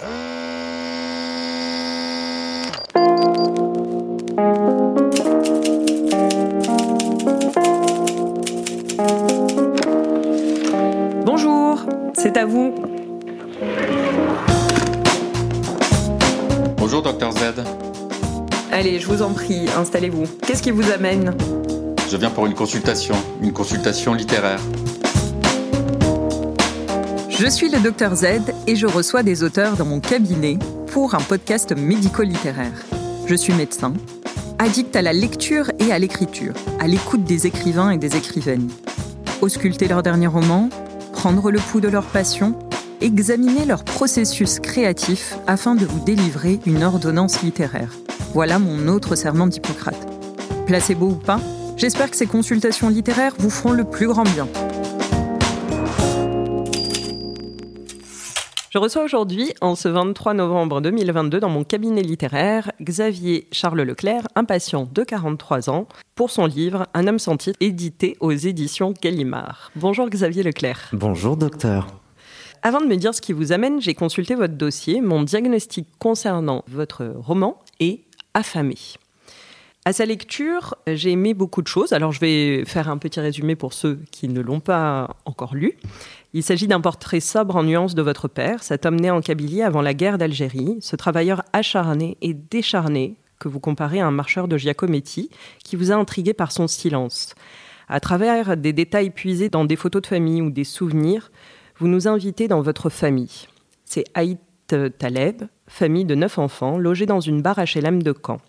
Bonjour, c'est à vous. Bonjour, docteur Z. Allez, je vous en prie, installez-vous. Qu'est-ce qui vous amène? Je viens pour une consultation, une consultation littéraire. Je suis le docteur Z et je reçois des auteurs dans mon cabinet pour un podcast médico-littéraire. Je suis médecin, addict à la lecture et à l'écriture, à l'écoute des écrivains et des écrivaines. Ausculter leurs derniers romans, prendre le pouls de leur passion, examiner leur processus créatif afin de vous délivrer une ordonnance littéraire. Voilà mon autre serment d'Hippocrate. Placebo ou pas, j'espère que ces consultations littéraires vous feront le plus grand bien. Je reçois aujourd'hui, en ce 23 novembre 2022, dans mon cabinet littéraire, Xavier Charles Leclerc, un patient de 43 ans, pour son livre Un homme sans titre, édité aux éditions Gallimard. Bonjour Xavier Leclerc. Bonjour docteur. Avant de me dire ce qui vous amène, j'ai consulté votre dossier. Mon diagnostic concernant votre roman est affamé. À sa lecture, j'ai aimé beaucoup de choses. Alors, je vais faire un petit résumé pour ceux qui ne l'ont pas encore lu. Il s'agit d'un portrait sobre en nuances de votre père, cet homme né en Kabylie avant la guerre d'Algérie, ce travailleur acharné et décharné que vous comparez à un marcheur de Giacometti qui vous a intrigué par son silence. À travers des détails puisés dans des photos de famille ou des souvenirs, vous nous invitez dans votre famille. C'est Haït Taleb, famille de neuf enfants, logée dans une barre HLM de Caen.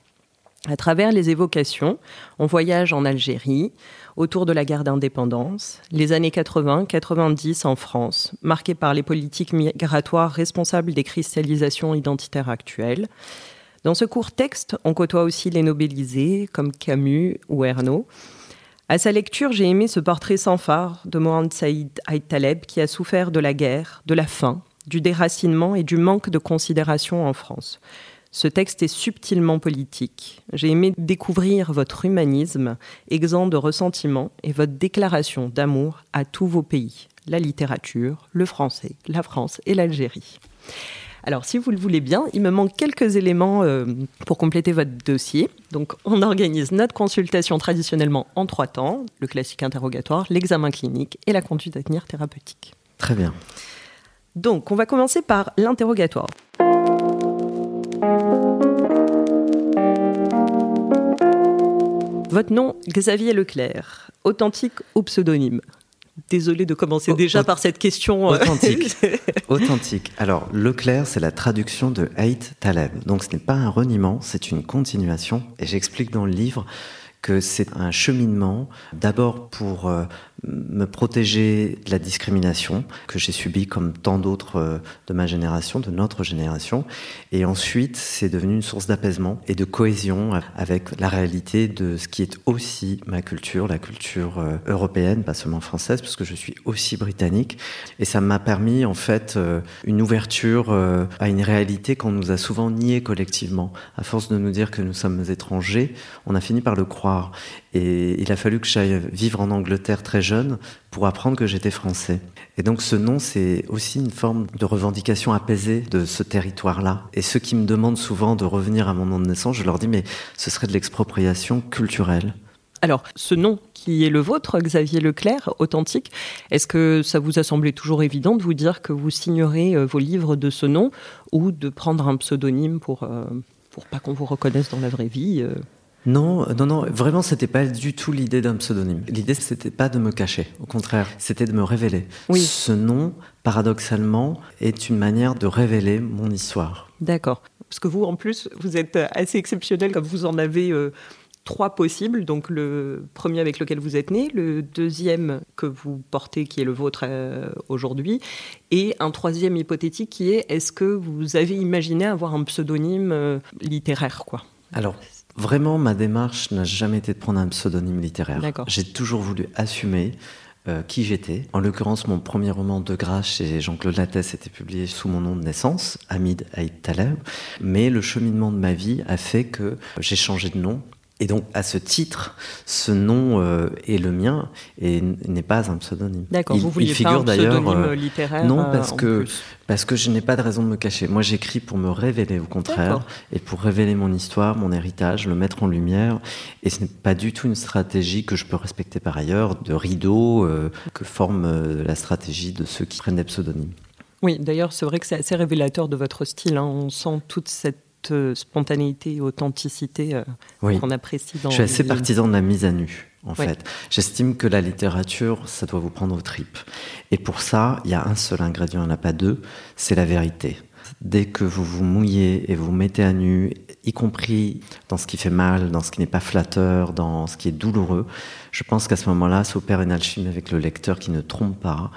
À travers les évocations, on voyage en Algérie, autour de la guerre d'indépendance, les années 80-90 en France, marquées par les politiques migratoires responsables des cristallisations identitaires actuelles. Dans ce court texte, on côtoie aussi les nobelisés comme Camus ou Ernaud. À sa lecture, j'ai aimé ce portrait sans phare de Mohamed Saïd Aït Taleb qui a souffert de la guerre, de la faim, du déracinement et du manque de considération en France. Ce texte est subtilement politique. J'ai aimé découvrir votre humanisme, exempt de ressentiment, et votre déclaration d'amour à tous vos pays, la littérature, le français, la France et l'Algérie. Alors, si vous le voulez bien, il me manque quelques éléments euh, pour compléter votre dossier. Donc, on organise notre consultation traditionnellement en trois temps le classique interrogatoire, l'examen clinique et la conduite à tenir thérapeutique. Très bien. Donc, on va commencer par l'interrogatoire. Votre nom, Xavier Leclerc, authentique ou pseudonyme? Désolé de commencer déjà par cette question. Euh, authentique. authentique. Alors, Leclerc, c'est la traduction de Haït Taleb. Donc, ce n'est pas un reniement, c'est une continuation. Et j'explique dans le livre que c'est un cheminement, d'abord pour euh, me protéger de la discrimination que j'ai subie comme tant d'autres euh, de ma génération, de notre génération. Et ensuite, c'est devenu une source d'apaisement et de cohésion avec la réalité de ce qui est aussi ma culture, la culture euh, européenne, pas seulement française, parce que je suis aussi britannique. Et ça m'a permis, en fait, euh, une ouverture à une réalité qu'on nous a souvent niée collectivement. À force de nous dire que nous sommes étrangers, on a fini par le croire. Et il a fallu que j'aille vivre en Angleterre très jeune pour apprendre que j'étais français. Et donc ce nom, c'est aussi une forme de revendication apaisée de ce territoire-là. Et ceux qui me demandent souvent de revenir à mon nom de naissance, je leur dis, mais ce serait de l'expropriation culturelle. Alors, ce nom qui est le vôtre, Xavier Leclerc, authentique, est-ce que ça vous a semblé toujours évident de vous dire que vous signerez euh, vos livres de ce nom ou de prendre un pseudonyme pour, euh, pour pas qu'on vous reconnaisse dans la vraie vie euh non, non, non, vraiment, c'était pas du tout l'idée d'un pseudonyme. L'idée, c'était pas de me cacher. Au contraire, c'était de me révéler. Oui. Ce nom, paradoxalement, est une manière de révéler mon histoire. D'accord. Parce que vous, en plus, vous êtes assez exceptionnel, comme vous en avez euh, trois possibles. Donc, le premier avec lequel vous êtes né, le deuxième que vous portez, qui est le vôtre euh, aujourd'hui, et un troisième hypothétique qui est est-ce que vous avez imaginé avoir un pseudonyme euh, littéraire, quoi? Alors, Vraiment, ma démarche n'a jamais été de prendre un pseudonyme littéraire. J'ai toujours voulu assumer euh, qui j'étais. En l'occurrence, mon premier roman de grâce chez Jean-Claude Lattès était publié sous mon nom de naissance, Hamid Haït Taleb. Mais le cheminement de ma vie a fait que j'ai changé de nom Et donc, à ce titre, ce nom euh, est le mien et n'est pas un pseudonyme. D'accord, vous vouliez figure pas un pseudonyme euh, littéraire Non, euh, parce que, parce que je n'ai pas de raison de me cacher. Moi, j'écris pour me révéler, au contraire, et pour révéler mon histoire, mon héritage, le mettre en lumière. Et ce n'est pas du tout une stratégie que je peux respecter par ailleurs, de rideau, euh, que forme la stratégie de ceux qui prennent des pseudonymes. Oui, d'ailleurs, c'est vrai que c'est assez révélateur de votre style. hein. On sent toute cette spontanéité et authenticité euh, Oui. qu'on apprécie dans Je suis assez partisan de la mise à nu, en fait. J'estime que la littérature, ça doit vous prendre aux tripes. Et pour ça, il y a un seul ingrédient, il n'y en a pas deux, c'est la vérité. Dès que vous vous mouillez et vous mettez à nu, y compris dans ce qui fait mal, dans ce qui n'est pas flatteur, dans ce qui est douloureux, je pense qu'à ce moment-là s'opère une alchimie avec le lecteur qui ne trompe pas.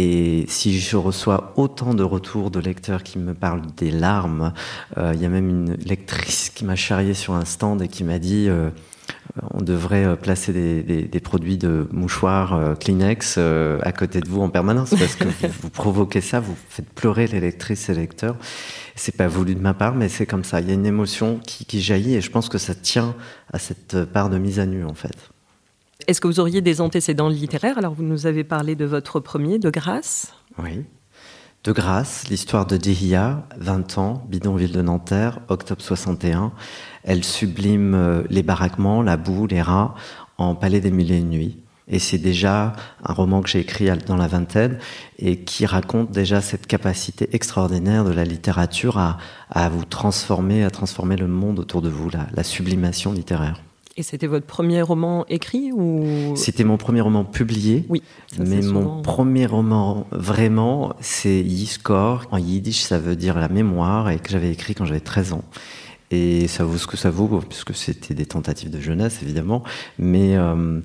Et si je reçois autant de retours de lecteurs qui me parlent des larmes, euh, il y a même une lectrice qui m'a charrié sur un stand et qui m'a dit euh, on devrait euh, placer des, produits de mouchoirs euh, Kleenex euh, à côté de vous en permanence parce que vous, provoquez ça, vous faites pleurer les lectrices et les lecteurs. C'est pas voulu de ma part, mais c'est comme ça. Il y a une émotion qui jaillit et je pense que ça tient à cette part de mise à nu en fait. Est-ce que vous auriez des antécédents littéraires? Alors, vous nous avez parlé de votre premier, de Grâce. Oui. De grâce, l'histoire de Dihia, 20 ans, bidonville de Nanterre, octobre 61. Elle sublime euh, les baraquements, la boue, les rats en Palais des Mille et une Nuits. Et c'est déjà un roman que j'ai écrit dans la vingtaine et qui raconte déjà cette capacité extraordinaire de la littérature à, vous transformer, à transformer le monde autour de vous, la sublimation littéraire. Et c'était votre premier roman écrit ou? C'était mon premier roman publié. Oui, ça, Mais mon souvent- premier roman, vraiment, c'est Yiskor. En yiddish, ça veut dire la mémoire et que j'avais écrit quand j'avais 13 ans. Et ça vaut ce que ça vaut, puisque c'était des tentatives de jeunesse, évidemment. Mais euh,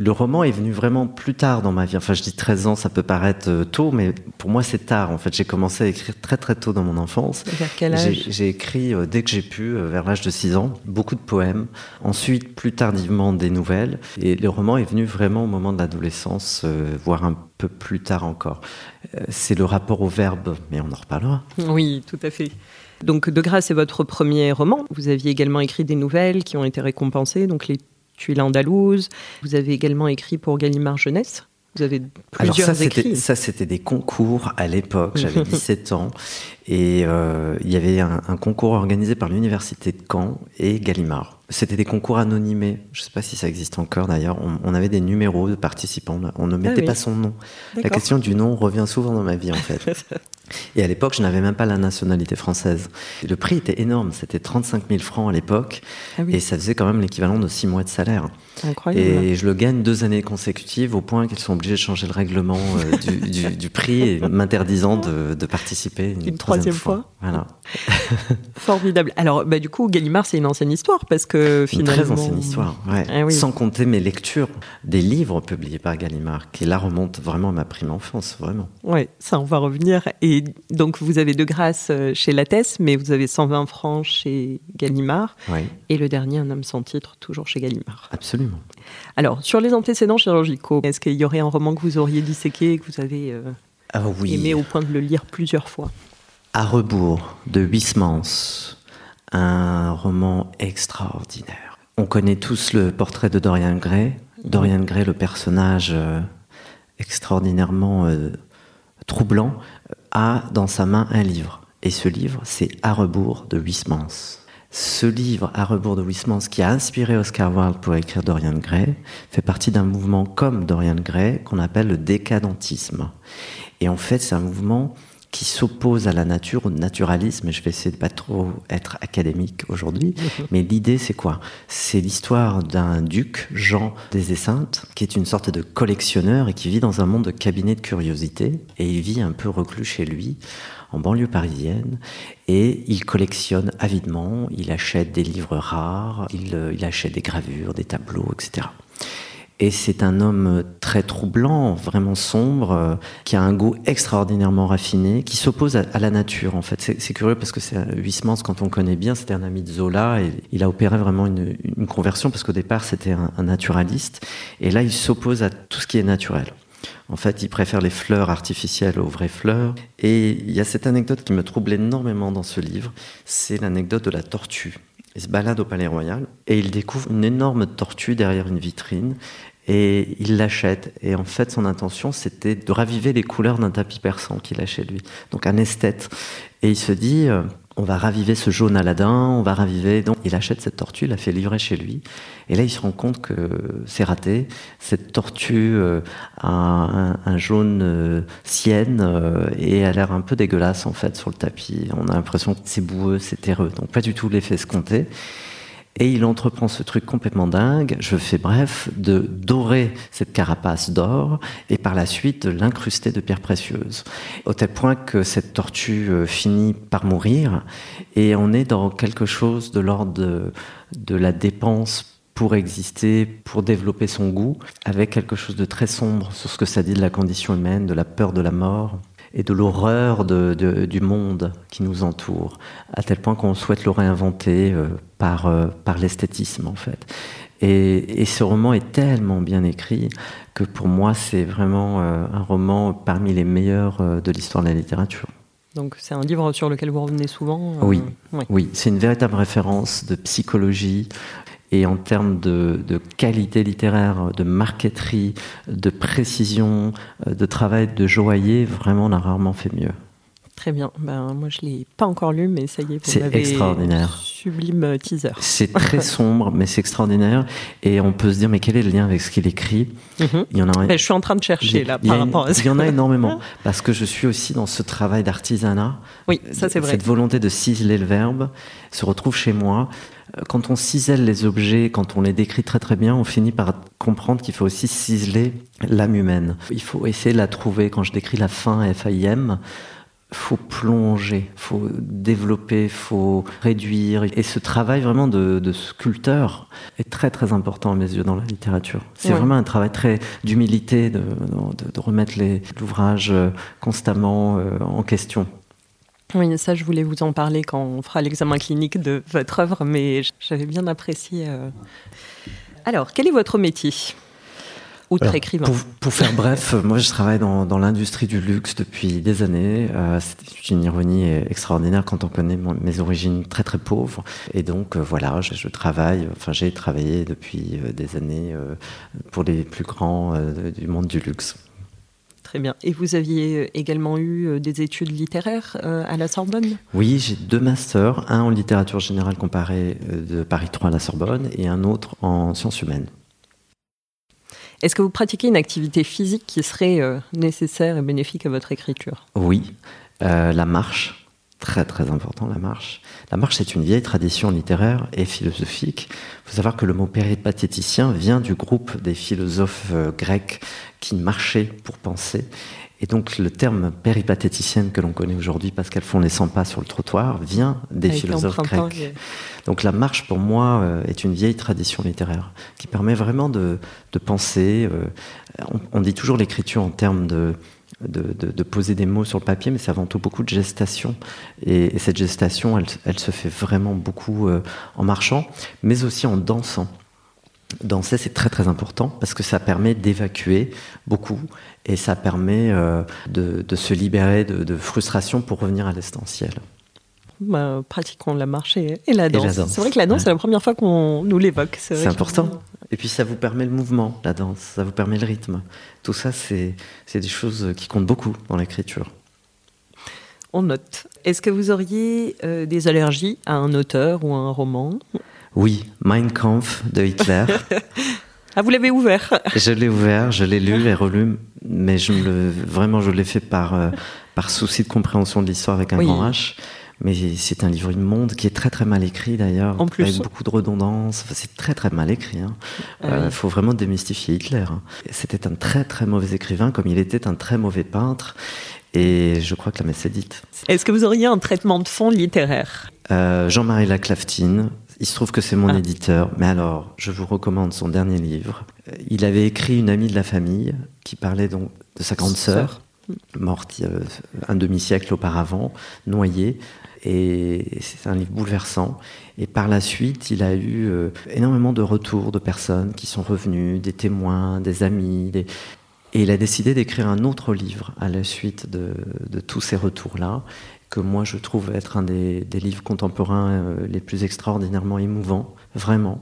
le roman est venu vraiment plus tard dans ma vie. Enfin, je dis 13 ans, ça peut paraître euh, tôt, mais pour moi, c'est tard. En fait, j'ai commencé à écrire très très tôt dans mon enfance. Vers quel J'ai- âge? J'ai écrit euh, dès que j'ai pu, euh, vers l'âge de 6 ans, beaucoup de poèmes. Ensuite, plus tardivement, des nouvelles. Et le roman est venu vraiment au moment de l'adolescence, euh, voire un peu plus tard encore. C'est le rapport au verbe, mais on en reparlera. Oui, tout à fait. Donc, De Grâce est votre premier roman. Vous aviez également écrit des nouvelles qui ont été récompensées, donc Les Tuiles andalouses. Vous avez également écrit pour Gallimard Jeunesse. Vous avez Alors plusieurs ça, c'était écrits. ça, c'était des concours à l'époque. J'avais 17 ans et euh, il y avait un, un concours organisé par l'université de Caen et Gallimard. C'était des concours anonymés. Je ne sais pas si ça existe encore d'ailleurs. On, on avait des numéros de participants. On ne mettait oui. pas son nom. La question du nom revient souvent dans ma vie en fait. Et à l'époque, je n'avais même pas la nationalité française. Le prix était énorme. C'était 35 000 francs à l'époque. Ah oui. Et ça faisait quand même l'équivalent de 6 mois de salaire. Incroyable. Et je le gagne deux années consécutives au point qu'ils sont obligés de changer le règlement euh, du, du- du prix et m'interdisant de, de participer une, Une troisième Voilà. Formidable. Alors, bah, du coup, Gallimard, c'est une ancienne histoire parce que Une finalement. très ancienne histoire. ouais. Ah oui. Sans compter mes lectures des livres publiés par Gallimard, qui là remontent vraiment à ma prime enfance, vraiment. Ouais, ça, on va revenir. Et donc, vous avez de grâce euh, chez Lattès, mais vous avez 120 francs chez Gallimard. Oui, Et le dernier, Un homme sans titre, toujours chez Gallimard. absolument. Alors, sur les antécédents chirurgicaux, est-ce qu'il y aurait un roman que vous auriez disséqué et que vous avez euh, Ah oui. aimé au point de le lire plusieurs fois? À rebours de Huysmans, un roman extraordinaire. On connaît tous le portrait de Dorian Gray. Dorian Gray, le personnage euh, extraordinairement euh, troublant, a dans sa main un livre. Et ce livre, c'est À rebours de Huysmans. Ce livre, À rebours de Huysmans, qui a inspiré Oscar Wilde pour écrire Dorian Gray, fait partie d'un mouvement comme Dorian Gray qu'on appelle le décadentisme. Et en fait, c'est un mouvement qui s'oppose à la nature, au naturalisme, et je vais essayer de pas trop être académique aujourd'hui, mais l'idée c'est quoi? C'est l'histoire d'un duc, Jean des Esseintes, qui est une sorte de collectionneur et qui vit dans un monde de cabinet de curiosité, et il vit un peu reclus chez lui, en banlieue parisienne, et il collectionne avidement, il achète des livres rares, il, euh, achète des gravures, des tableaux, etc. Et c'est un homme très troublant, vraiment sombre, euh, qui a un goût extraordinairement raffiné, qui s'oppose à, la nature. En fait, c'est curieux parce que c'est Huysmans, quand on connaît bien, c'était un ami de Zola et il a opéré vraiment une, conversion parce qu'au départ c'était un naturaliste et là il s'oppose à tout ce qui est naturel. En fait, il préfère les fleurs artificielles aux vraies fleurs. Et il y a cette anecdote qui me trouble énormément dans ce livre, c'est l'anecdote de la tortue. Il se balade au Palais Royal et il découvre une énorme tortue derrière une vitrine et il l'achète. Et en fait, son intention, c'était de raviver les couleurs d'un tapis persan qu'il a chez lui. Donc un esthète. Et il se dit, euh, on va raviver ce jaune Aladin, on va raviver. Donc il achète cette tortue, il la fait livrer chez lui. Et là, il se rend compte que c'est raté. Cette tortue euh, a un, jaune euh, sienne et a l'air un peu dégueulasse en fait sur le tapis. On a l'impression que c'est boueux, c'est terreux. Donc pas du tout l'effet escompté. Et il entreprend ce truc complètement dingue, je fais bref, de dorer cette carapace d'or et par la suite de l'incruster de pierres précieuses. Au tel point que cette tortue euh, finit par mourir et on est dans quelque chose de l'ordre de, de la dépense pour exister, pour développer son goût, avec quelque chose de très sombre sur ce que ça dit de la condition humaine, de la peur de la mort et de l'horreur du monde qui nous entoure, à tel point qu'on souhaite le réinventer euh, par, euh, par l'esthétisme en fait. Et, ce roman est tellement bien écrit que pour moi c'est vraiment euh, un roman parmi les meilleurs de l'histoire de la littérature. Donc c'est un livre sur lequel vous revenez souvent Oui, oui. c'est une véritable référence de psychologie, et en termes de, qualité littéraire, de marqueterie, de précision, euh, de travail de joaillier, vraiment on a rarement fait mieux. Très bien. Ben, moi, je ne l'ai pas encore lu, mais ça y est, c'est extraordinaire. Sublime euh, teaser. C'est très sombre, mais c'est extraordinaire. Et on peut se dire, mais quel est le lien avec ce qu'il écrit mhm. Il y en a. Ben, je suis en train de chercher là par rapport à ça. Il y en a énormément, parce que je suis aussi dans ce travail d'artisanat. Oui, ça c'est vrai. Cette volonté de ciseler le verbe se retrouve chez moi. Euh, quand on cisèle les objets, quand on les décrit très très bien, on finit par comprendre qu'il faut aussi ciseler l'âme humaine. Il faut essayer de la trouver. Quand je décris la fin F-A-I-M, faut plonger, faut développer, faut réduire. Et ce travail vraiment de, sculpteur est très très important à mes yeux dans la littérature. C'est vraiment un travail très d'humilité, de, remettre l'ouvrage euh, constamment euh, en question. Oui, ça, je voulais vous en parler quand on fera l'examen clinique de votre œuvre, mais j'avais bien apprécié. Euh. Alors, quel est votre métier? Outre écrivain. Pour, faire bref, moi je travaille dans, l'industrie du luxe depuis des années. Euh, c'est une ironie extraordinaire quand on connaît mes origines très très pauvres. Et donc euh, voilà, je, travaille, enfin j'ai travaillé depuis des années pour les plus grands du monde du luxe. Très bien. Et vous aviez euh, également eu euh, des études littéraires euh, à la Sorbonne? Oui, j'ai deux masters, un en littérature générale comparée de Paris 3 à la Sorbonne et un autre en sciences humaines. Est-ce que vous pratiquez une activité physique qui serait nécessaire et bénéfique à votre écriture? Oui, la marche, très très important la marche. La marche, c'est une vieille tradition littéraire et philosophique. Il faut savoir que le mot péripatéticien vient du groupe des philosophes euh, grecs qui marchaient pour penser. Et donc le terme péripatéticienne que l'on connaît aujourd'hui parce qu'elles font les 100 pas sur le trottoir vient des philosophes grecs. Donc la marche pour moi euh, est une vieille tradition littéraire qui permet vraiment de, penser. Euh, on dit toujours l'écriture en termes de de, poser des mots sur le papier, mais c'est avant tout beaucoup de gestation. Et, cette gestation, elle, se fait vraiment beaucoup euh, en marchant, mais aussi en dansant. Danser, c'est très très important parce que ça permet d'évacuer beaucoup et ça permet euh, de, se libérer de, frustration pour revenir à l'essentiel. Bah, pratiquons la marche et, la danse. C'est vrai que la danse, c'est la première fois qu'on nous l'évoque. C'est important. Et puis ça vous permet le mouvement, la danse, ça vous permet le rythme. Tout ça, c'est des choses qui comptent beaucoup dans l'écriture. On note. Est-ce que vous auriez euh, des allergies à un auteur ou à un roman? Oui, Mein Kampf de Hitler. ah, vous l'avez ouvert Je l'ai ouvert, je l'ai lu et relu, mais je le, vraiment, je l'ai fait par, euh, par souci de compréhension de l'histoire avec un grand H. Mais c'est un livre immonde qui est très très mal écrit d'ailleurs, avec beaucoup de redondance. c'est très très mal écrit. Il hein. ah euh, faut vraiment démystifier Hitler. Hein. C'était un très très mauvais écrivain, comme il était un très mauvais peintre. Et je crois que la messe est dite. Est-ce que vous auriez un traitement de fond littéraire? Euh, Jean-Marie Laclaftine. Il se trouve que c'est mon ah. éditeur, mais alors je vous recommande son dernier livre. Euh, il avait écrit Une amie de la famille qui parlait donc de sa grande sœur morte un demi-siècle auparavant, noyée. Et c'est un livre bouleversant. Et par la suite, il a eu euh, énormément de retours de personnes qui sont revenues, des témoins, des amis. Et il a décidé d'écrire un autre livre à la suite de, tous ces retours-là, que moi je trouve être un des, livres contemporains euh, les plus extraordinairement émouvants, vraiment.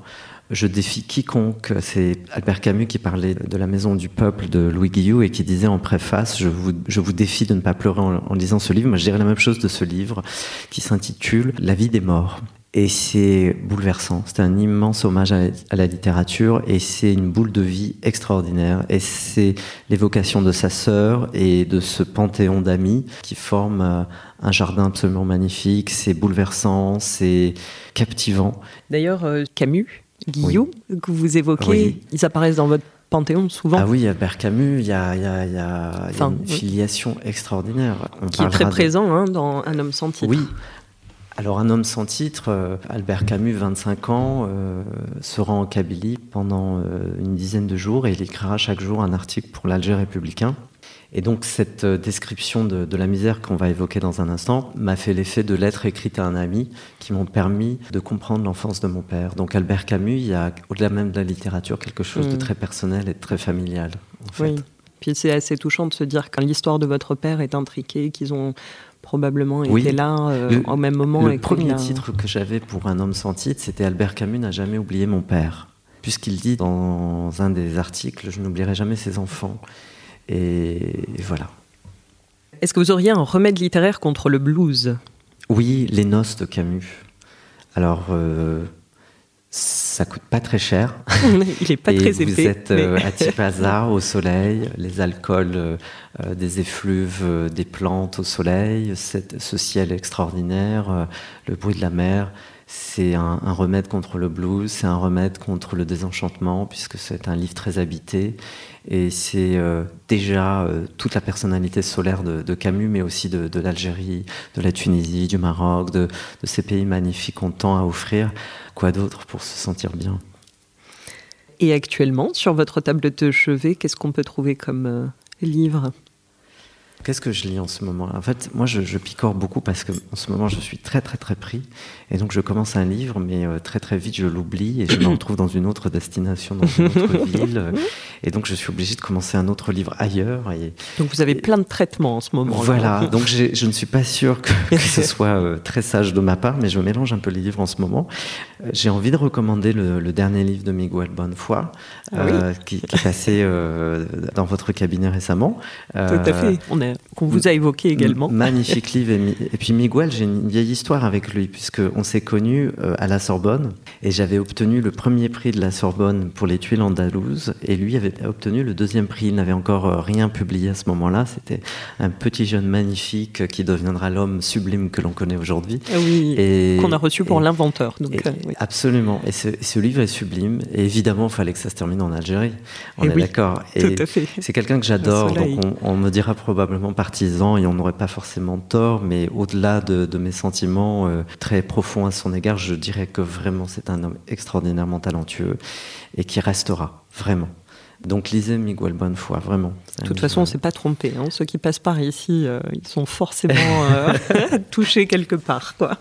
Je défie quiconque. C'est Albert Camus qui parlait de la maison du peuple de Louis Guillou et qui disait en préface Je vous, je vous défie de ne pas pleurer en, lisant ce livre. Moi, je dirais la même chose de ce livre qui s'intitule La vie des morts. Et c'est bouleversant. C'est un immense hommage à, la littérature et c'est une boule de vie extraordinaire. Et c'est l'évocation de sa sœur et de ce panthéon d'amis qui forment euh, un jardin absolument magnifique. C'est bouleversant, c'est captivant. D'ailleurs, euh, Camus, Guillaume, que vous évoquez, ils apparaissent dans votre panthéon souvent. Ah oui, il y a, y a, y a une filiation extraordinaire. qui est très présent hein, dans Un homme sans titre. Oui, alors un homme sans titre, euh, Albert Camus, 25 ans, euh, se rend en Kabylie pendant euh, une dizaine de jours et il écrira chaque jour un article pour l'Alger républicain. Et donc cette description de, la misère qu'on va évoquer dans un instant m'a fait l'effet de lettres écrites à un ami qui m'ont permis de comprendre l'enfance de mon père. Donc Albert Camus, il y a au-delà même de la littérature quelque chose de mm. très personnel et de très familial. En fait. Oui. Puis c'est assez touchant de se dire que l'histoire de votre père est intriquée, qu'ils ont probablement été là euh, au même moment. Le premier titre que j'avais pour Un homme sans titre, c'était Albert Camus n'a jamais oublié mon père. Puisqu'il dit dans un des articles, je n'oublierai jamais ses enfants. Et voilà. Est-ce que vous auriez un remède littéraire contre le blues? Oui, Les Noces de Camus. Alors, euh, ça coûte pas très cher. Il est pas très épais. Vous êtes euh, à Tipaza, au soleil, les alcools euh, euh, des effluves, des plantes au soleil, ce ciel extraordinaire, le bruit de la mer. C'est un, remède contre le blues, c'est un remède contre le désenchantement, puisque c'est un livre très habité. Et c'est déjà toute la personnalité solaire de, Camus, mais aussi de, l'Algérie, de la Tunisie, du Maroc, de, de ces pays magnifiques qu'on tend à offrir. Quoi d'autre pour se sentir bien? Et actuellement, sur votre table de chevet, qu'est-ce qu'on peut trouver comme euh, livre? Qu'est-ce que je lis en ce moment? En fait, moi, je, picore beaucoup parce que en ce moment, je suis très, très, très pris. Et donc, je commence un livre, mais euh, très, très vite, je l'oublie et je me retrouve dans une autre destination, dans une autre ville. Et donc, je suis obligé de commencer un autre livre ailleurs. Et, donc, vous avez plein de traitements en ce moment. Voilà. donc, je ne suis pas sûr que, ce soit euh, très sage de ma part, mais je mélange un peu les livres en ce moment. Euh, j'ai envie de recommander le, dernier livre de Miguel Bonnefoy, ah qui, qui, est passé dans votre cabinet récemment. Tout à fait. On est qu'on vous a évoqué également. Magnifique livre. Et, puis Miguel, j'ai une vieille histoire avec lui, puisqu'on s'est connus euh, à la Sorbonne, et j'avais obtenu le premier prix de la Sorbonne pour les tuiles andalouses, et lui avait obtenu le deuxième prix. Il n'avait encore euh, rien publié à ce moment-là. C'était un petit jeune magnifique qui deviendra l'homme sublime que l'on connaît aujourd'hui. Ah oui, et qu'on a reçu pour l'inventeur. Euh, absolument. Et ce, livre est sublime. Et évidemment, il fallait que ça se termine en Algérie. On est d'accord. Et c'est quelqu'un que j'adore, donc on, on me dira probablement partisan et on n'aurait pas forcément tort, mais au-delà de, mes sentiments euh, très profonds à son égard, je dirais que vraiment c'est un homme extraordinairement talentueux et qui restera, vraiment. Donc lisez Miguel Bonnefoy, vraiment. De toute façon, on ne s'est pas trompé. Hein. Ceux qui passent par ici, euh, ils sont forcément euh, touchés quelque part. Quoi.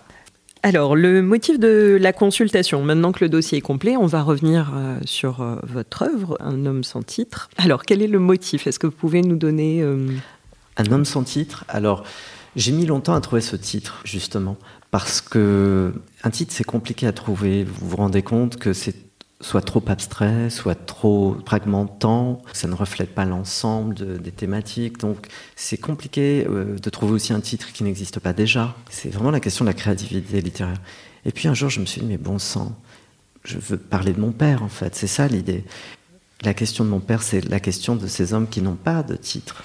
Alors, le motif de la consultation, maintenant que le dossier est complet, on va revenir sur votre œuvre, Un homme sans titre. Alors, quel est le motif? Est-ce que vous pouvez nous donner un homme sans titre. Alors, j'ai mis longtemps à trouver ce titre, justement, parce que un titre, c'est compliqué à trouver. Vous vous rendez compte que c'est soit trop abstrait, soit trop fragmentant, ça ne reflète pas l'ensemble des thématiques. Donc c'est compliqué euh, de trouver aussi un titre qui n'existe pas déjà. C'est vraiment la question de la créativité littéraire. Et puis un jour, je me suis dit, mais bon sang, je veux parler de mon père, en fait. C'est ça l'idée. La question de mon père, c'est la question de ces hommes qui n'ont pas de titre.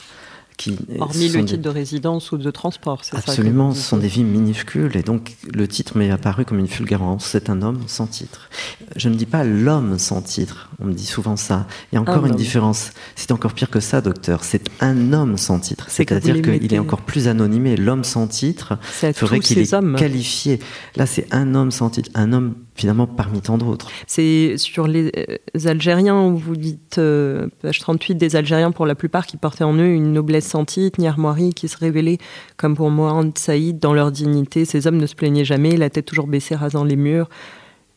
Hormis le titre de résidence ou de transport, c'est ça Absolument, ce sont des vies minuscules. Et donc, le titre m'est apparu comme une fulgurance. C'est un homme sans titre. Je ne dis pas l'homme sans titre. On me dit souvent ça. Il y a encore une différence. C'est encore pire que ça, docteur. C'est un homme sans titre. C'est-à-dire qu'il est encore plus anonymé. L'homme sans titre ferait qu'il est hommes. qualifié. Là, c'est un homme sans titre. Un homme finalement parmi tant d'autres. C'est sur les euh, Algériens où vous dites, euh, page 38, des Algériens pour la plupart qui portaient en eux une noblesse titre, ni armoirie, qui se révélaient, comme pour Mohamed Saïd, dans leur dignité. Ces hommes ne se plaignaient jamais, la tête toujours baissée, rasant les murs.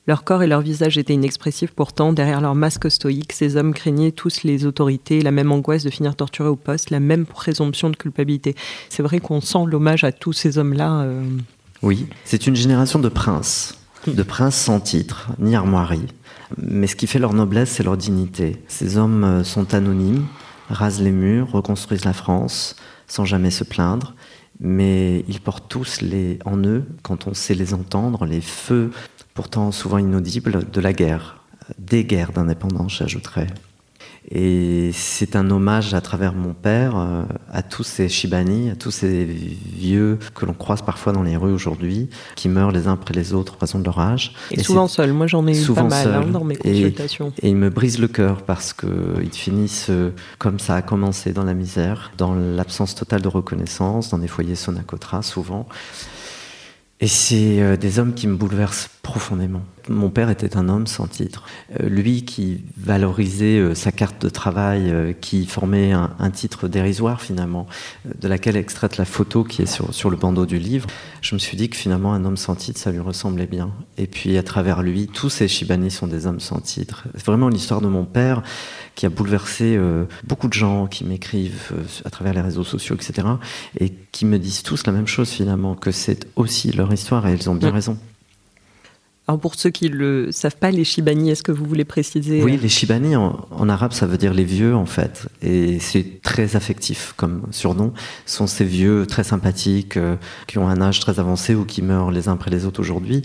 Leur corps et leur visage étaient inexpressifs pourtant, derrière leur masque stoïque, ces hommes craignaient tous les autorités, la même angoisse de finir torturés au poste, la même présomption de culpabilité. C'est vrai qu'on sent l'hommage à tous ces hommes-là. Euh. Oui, c'est une génération de princes, de princes sans titre, ni armoiries. Mais ce qui fait leur noblesse, c'est leur dignité. Ces hommes euh, sont anonymes, rasent les murs, reconstruisent la France, sans jamais se plaindre mais ils portent tous les, en eux, quand on sait les entendre, les feux pourtant souvent inaudible, de la guerre, des guerres d'indépendance, j'ajouterais. Et c'est un hommage à travers mon père euh, à tous ces Shibani, à tous ces vieux que l'on croise parfois dans les rues aujourd'hui, qui meurent les uns après les autres en raison de leur âge. Et, souvent seuls. Moi, j'en ai eu pas mal hein, dans mes consultations. Et, et ils me brisent le cœur parce qu'ils finissent euh, comme ça a commencé dans la misère, dans l'absence totale de reconnaissance, dans des foyers Sonacotra souvent. Et c'est euh, des hommes qui me bouleversent profondément. Mon père était un homme sans titre. Euh, lui qui valorisait euh, sa carte de travail, qui formait un, titre dérisoire finalement, de laquelle extraite la photo qui est sur, sur, le bandeau du livre, je me suis dit que finalement un homme sans titre, ça lui ressemblait bien. Et puis à travers lui, tous ces Shibani sont des hommes sans titre. C'est vraiment l'histoire de mon père qui a bouleversé beaucoup de gens qui m'écrivent à travers les réseaux sociaux, etc. Et qui me disent tous la même chose finalement, que c'est aussi leur histoire et ils ont bien raison. Alors pour ceux qui ne le savent pas, les Shibani, est-ce que vous voulez préciser Oui, les Shibani en, arabe, ça veut dire les vieux en fait. Et c'est très affectif comme surnom. Ce sont ces vieux très sympathiques euh, qui ont un âge très avancé ou qui meurent les uns après les autres aujourd'hui,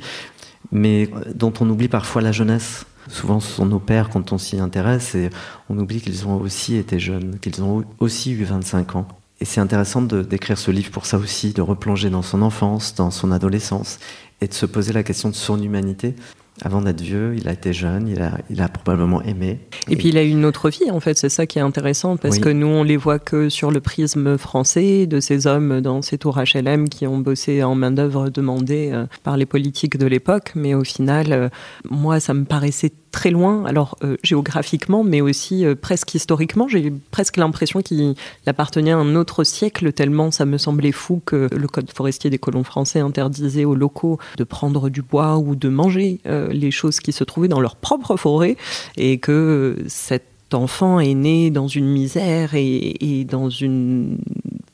mais euh, dont on oublie parfois la jeunesse. Souvent, ce sont nos pères quand on s'y intéresse et on oublie qu'ils ont aussi été jeunes, qu'ils ont aussi eu 25 ans. Et c'est intéressant d'écrire ce livre pour ça aussi, de replonger dans son enfance, dans son adolescence, et de se poser la question de son humanité. Avant d'être vieux, il a été jeune, il a, il a probablement aimé. Et, puis il a eu une autre vie, en fait, c'est ça qui est intéressant, parce que nous, on les voit que sur le prisme français, de ces hommes dans ces tours HLM qui ont bossé en main-d'œuvre demandée euh, par les politiques de l'époque, mais au final, euh, moi, ça me paraissait très loin, alors euh, géographiquement, mais aussi euh, presque historiquement. J'ai presque l'impression qu'il appartenait à un autre siècle, tellement ça me semblait fou que le code forestier des colons français interdisait aux locaux de prendre du bois ou de manger euh, les choses qui se trouvaient dans leur propre forêt, et que cet enfant est né dans une misère et dans une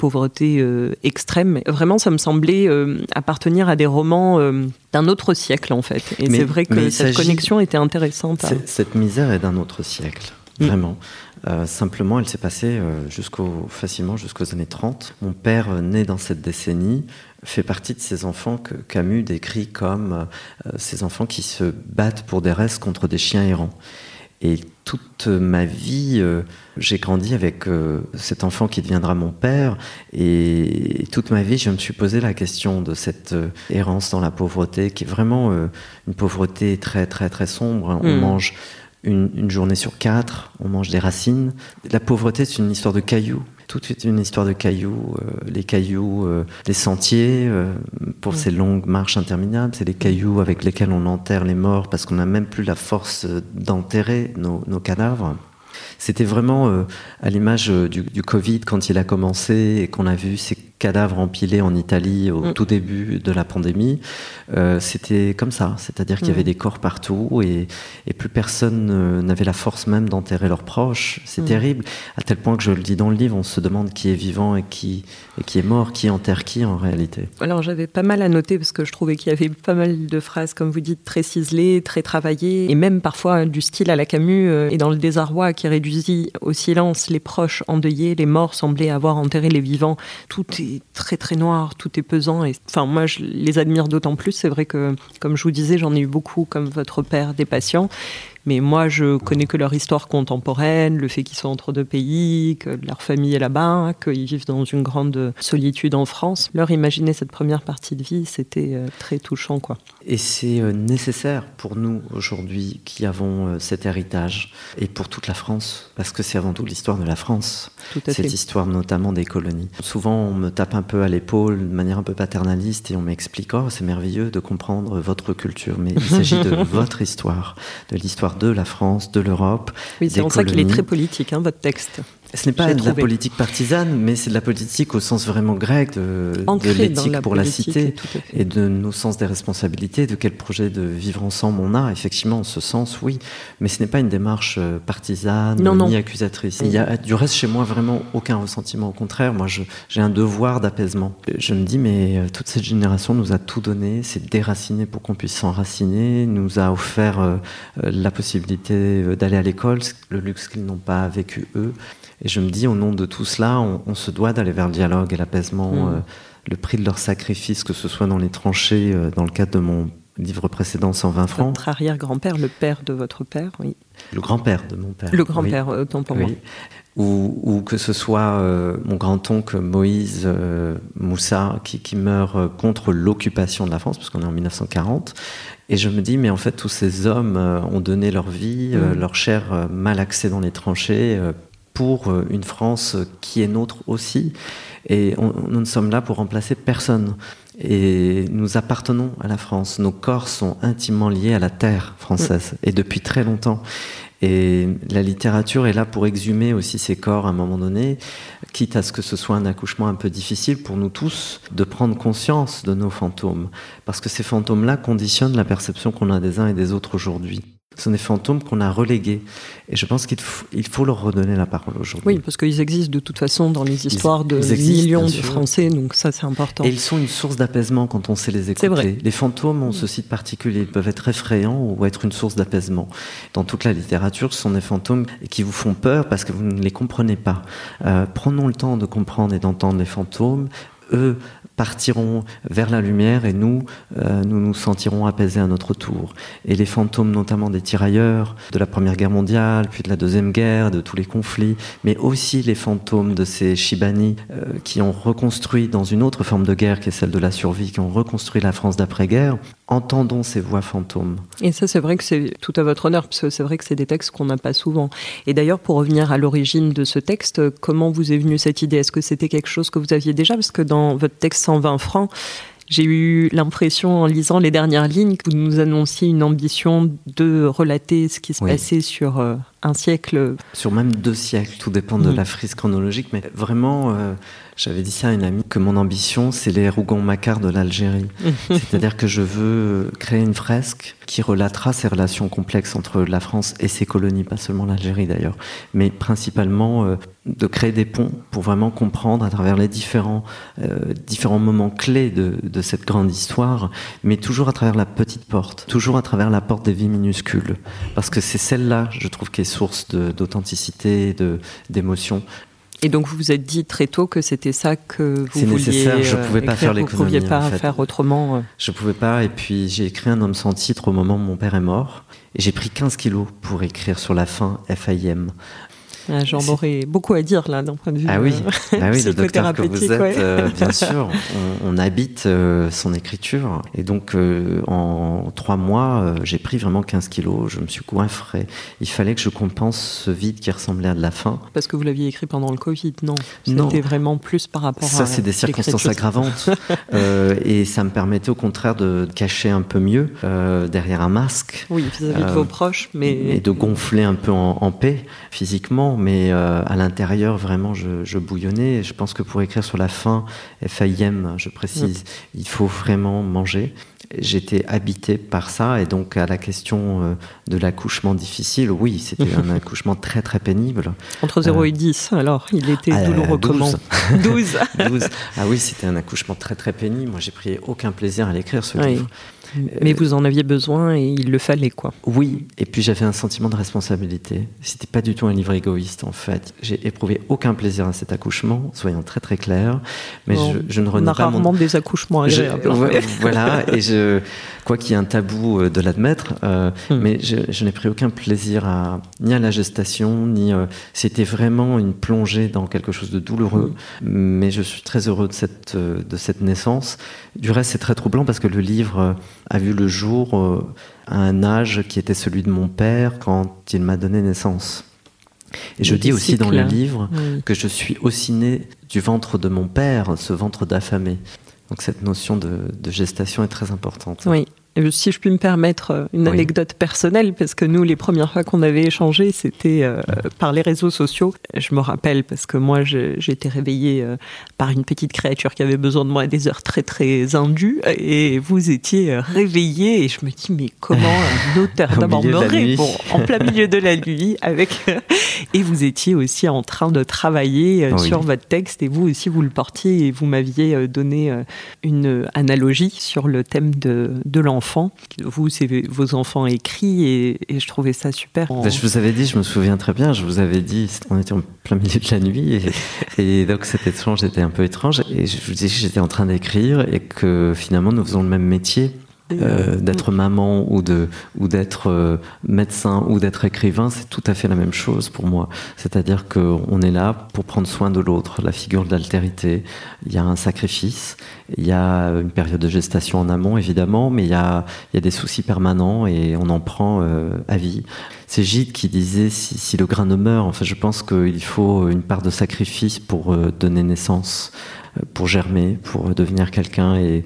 pauvreté euh, extrême. Vraiment, ça me semblait euh, appartenir à des romans euh, d'un autre siècle, en fait. Et c'est vrai que cette connexion était intéressante. Cette misère est d'un autre siècle, mm. vraiment. simplement, elle s'est passée jusqu'au, facilement jusqu'aux années 30. Mon père, né dans cette décennie, fait partie de ces enfants que Camus décrit comme ces enfants qui se battent pour des restes contre des chiens errants. Et toute ma vie, euh, j'ai grandi avec euh, cet enfant qui deviendra mon père. Et toute ma vie, je me suis posé la question de cette euh, errance dans la pauvreté, qui est vraiment une pauvreté très, très, très sombre. On hmm. mange une, une, journée sur quatre, on mange des racines. La pauvreté, c'est une histoire de cailloux toute une histoire de cailloux, euh, les cailloux, euh, les sentiers euh, pour ces longues marches interminables, c'est les cailloux avec lesquels on enterre les morts parce qu'on n'a même plus la force d'enterrer nos, nos, cadavres. C'était vraiment à l'image du, du, Covid quand il a commencé et qu'on a vu ces cadavres empilés en Italie au mm. tout début de la pandémie. Euh, c'était comme ça, c'est-à-dire qu'il y avait mm. des corps partout et, plus personne n'avait la force même d'enterrer leurs proches. C'est mm. terrible, à tel point que je le dis dans le livre, on se demande qui est vivant et qui, et qui est mort, qui enterre qui en réalité. Alors j'avais pas mal à noter parce que je trouvais qu'il y avait pas mal de phrases, comme vous dites, très ciselées, très travaillées, et même parfois du style à la Camus, euh, et dans le désarroi qui réduisit au silence les proches endeuillés, les morts semblaient avoir enterré les vivants. Tout est très très noir, tout est pesant. Et, enfin, moi, je les admire d'autant plus. C'est vrai que, comme je vous disais, j'en ai eu beaucoup, comme votre père, des patients. Mais moi, je connais que leur histoire contemporaine, le fait qu'ils sont entre deux pays, que leur famille est là-bas, qu'ils vivent dans une grande solitude en France. Leur imaginer cette première partie de vie, c'était euh, très touchant, quoi. Et c'est euh, nécessaire pour nous aujourd'hui qui avons euh, cet héritage et pour toute la France, parce que c'est avant tout l'histoire de la France, cette histoire notamment des colonies. Souvent, on me tape un peu à l'épaule de manière un peu paternaliste et on m'explique oh c'est merveilleux de comprendre votre culture, mais il s'agit de votre histoire, de l'histoire de la France, de l'Europe. Oui, c'est en ça qu'il est très politique, hein, votre texte. Ce n'est pas de la politique partisane, mais c'est de la politique au sens vraiment grec, de, de l'éthique pour la cité et de nos sens des responsabilités, de quel projet de vivre ensemble on a. Effectivement, en ce sens, oui. Mais ce n'est pas une démarche euh, partisane ni accusatrice. Il y a du reste chez moi vraiment aucun ressentiment. Au contraire, moi, j'ai un devoir d'apaisement. Je me dis, mais euh, toute cette génération nous a tout donné, c'est déraciné pour qu'on puisse s'enraciner, nous a offert euh, la possibilité d'aller à l'école, le luxe qu'ils n'ont pas vécu eux. Et je me dis, au nom de tout cela, on, se doit d'aller vers le dialogue et l'apaisement. Mm. Euh, le prix de leur sacrifice, que ce soit dans les tranchées, euh, dans le cadre de mon livre précédent, 120 francs. Votre arrière-grand-père, le père de votre père, oui. Le grand-père de mon père. Le grand-père, autant pour moi. Ou, ou, que ce soit euh, mon grand-oncle Moïse Moussa qui, qui, meurt contre l'occupation de la France, parce qu'on est en 1940. Et je me dis, mais en fait, tous ces hommes ont donné leur vie, mm. leur chair mal axée dans les tranchées, pour euh, une France qui est nôtre aussi. Et nous ne sommes là pour remplacer personne. Et nous appartenons à la France. Nos corps sont intimement liés à la terre française, et depuis très longtemps. Et la littérature est là pour exhumer aussi ces corps à un moment donné, quitte à ce que ce soit un accouchement un peu difficile pour nous tous de prendre conscience de nos fantômes. Parce que ces fantômes-là conditionnent la perception qu'on a des uns et des autres aujourd'hui. Ce sont des fantômes qu'on a relégués. Et je pense qu'il faut, il faut leur redonner la parole aujourd'hui. Oui, parce qu'ils existent de toute façon dans les histoires de millions de Français, donc ça c'est important. Et ils sont une source d'apaisement quand on sait les écouter. Vrai. Les fantômes ont ce site particulier, ils peuvent être effrayants ou être une source d'apaisement. Dans toute la littérature, ce sont des fantômes qui vous font peur parce que vous ne les comprenez pas. Euh, prenons le temps de comprendre et d'entendre les fantômes. Eux partiront vers la lumière et nous, euh, nous nous sentirons apaisés à notre tour. Et les fantômes notamment des tirailleurs de la Première Guerre mondiale, puis de la Deuxième Guerre, de tous les conflits, mais aussi les fantômes de ces Shibani euh, qui ont reconstruit dans une autre forme de guerre qui est celle de la survie, qui ont reconstruit la France d'après-guerre, entendons ces voix fantômes. Et ça, c'est vrai que c'est tout à votre honneur, parce que c'est vrai que c'est des textes qu'on n'a pas souvent. Et d'ailleurs, pour revenir à l'origine de ce texte, comment vous est venue cette idée? Est-ce que c'était quelque chose que vous aviez déjà? Parce que dans votre texte 120 francs, j'ai eu l'impression, en lisant les dernières lignes, que vous nous annonciez une ambition de relater ce qui se passait sur euh, un siècle. Sur même deux siècles, tout dépend de mm. la frise chronologique, mais vraiment, euh, j'avais dit ça à une amie, que mon ambition, c'est les Rougon-Macquart de l'Algérie. C'est-à-dire que je veux créer une fresque qui relatera ces relations complexes entre la France et ses colonies, pas seulement l'Algérie d'ailleurs, mais principalement euh, de créer des ponts pour vraiment comprendre à travers les différents, euh, différents moments clés de, de, cette grande histoire, mais toujours à travers la petite porte, toujours à travers la porte des vies minuscules. Parce que c'est celle-là, je trouve, qui est source d'authenticité, d'émotion. Et donc vous vous êtes dit très tôt que c'était ça que vous vouliez nécessaire, je pouvais pas faire l'économie. Vous pouviez pas faire autrement. Euh. Je pouvais pas, et puis j'ai écrit un homme sans titre au moment où mon père est mort. Et j'ai pris 15 kilos pour écrire sur la fin FIM. Ah, j'en aurais beaucoup à dire là d'un point de vue ah oui, euh, ah oui le docteur que vous êtes, euh, bien sûr, on, habite euh, son écriture. Et donc en trois mois j'ai pris vraiment 15 kilos, je me suis coiffré. Il fallait que je compense ce vide qui ressemblait à de la faim. Parce que vous l'aviez écrit pendant le Covid, non? C'était vraiment plus par rapport ça, à. Ça c'est des circonstances aggravantes. Et ça me permettait au contraire de cacher un peu mieux derrière un masque. Oui, vis-à-vis de vos proches, mais et de gonfler un peu en paix physiquement mais euh, à l'intérieur, vraiment, je, bouillonnais. je pense que pour écrire sur la faim, FAIM, je précise, il faut vraiment manger. J'étais habité par ça, et donc à la question euh, de l'accouchement difficile, oui, c'était un accouchement très très pénible. Entre 0 euh, et 10, alors, il était ah, douloureux 12. comment? 12 Ah oui, c'était un accouchement très très pénible. Moi, j'ai pris aucun plaisir à l'écrire, ce livre. Mais vous en aviez besoin et il le fallait, quoi. Oui, et puis j'avais un sentiment de responsabilité. C'était pas du tout un livre égoïste, en fait. J'ai éprouvé aucun plaisir à cet accouchement, soyons très très clairs. Mais je, ne renie on a rarement des accouchements agréables. voilà, et je, quoi qu'il y ait un tabou euh, de l'admettre, euh, hmm. mais je, n'ai pris aucun plaisir à, ni à la gestation, ni. Euh, c'était vraiment une plongée dans quelque chose de douloureux. Hmm. Mais je suis très heureux de cette, de cette naissance. Du reste, c'est très troublant parce que le livre a vu le jour euh, à un âge qui était celui de mon père quand il m'a donné naissance. Et je dis aussi dans le livre que je suis aussi né du ventre de mon père, ce ventre d'affamé. Donc cette notion de, gestation est très importante. Si je puis me permettre euh, une anecdote personnelle, parce que nous, les premières fois qu'on avait échangé, c'était euh, par les réseaux sociaux. Je me rappelle parce que moi, été réveillée euh, par une petite créature qui avait besoin de moi à des heures très très indues, et vous étiez réveillée, et je me dis mais comment un auteur d'abord me répond en plein milieu de la nuit avec et vous étiez aussi en train de travailler sur votre texte, et vous aussi vous le portiez, et vous m'aviez donné une analogie sur le thème de, de l'enfant vous, c'est vos enfants écrits et, je trouvais ça super. Ben, je vous avais dit, je me souviens très bien, je vous avais dit, on était en plein milieu de la nuit et, donc cet étrange était un peu étrange et je vous disais que j'étais en train d'écrire et que finalement nous faisons le même métier euh, d'être maman ou de ou d'être euh, médecin ou d'être écrivain, c'est tout à fait la même chose pour moi. C'est-à-dire qu'on est là pour prendre soin de l'autre, la figure de l'altérité. Il y a un sacrifice, il y a une période de gestation en amont évidemment, mais il y a il y a des soucis permanents et on en prend euh, à vie. C'est Gide qui disait si, si, le grain ne meurt, en fait, je pense qu'il faut une part de sacrifice pour donner naissance, pour germer, pour devenir quelqu'un et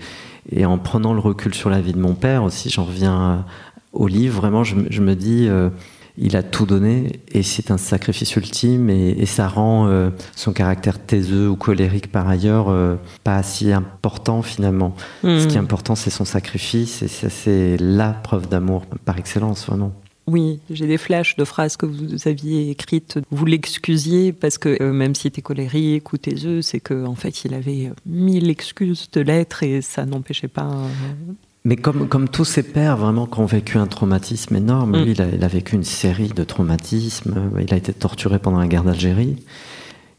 et en prenant le recul sur la vie de mon père aussi, j'en reviens au livre, vraiment, je, me dis, euh, il a tout donné et c'est un sacrifice ultime et, ça rend euh, son caractère taiseux ou colérique par ailleurs euh, pas si important finalement. Ce qui est important, c'est son sacrifice et c'est la preuve d'amour par excellence, vraiment. Oui, j'ai des flashs de phrases que vous aviez écrites. Vous l'excusiez parce que euh, même s'il était colérique ou taiseux, c'est qu'en en fait, il avait mille excuses de l'être et ça n'empêchait pas. Euh, Mais comme, comme tous ses pères, vraiment, qui ont vécu un traumatisme énorme, mm. lui, il a, vécu une série de traumatismes. Il a été torturé pendant la guerre d'Algérie.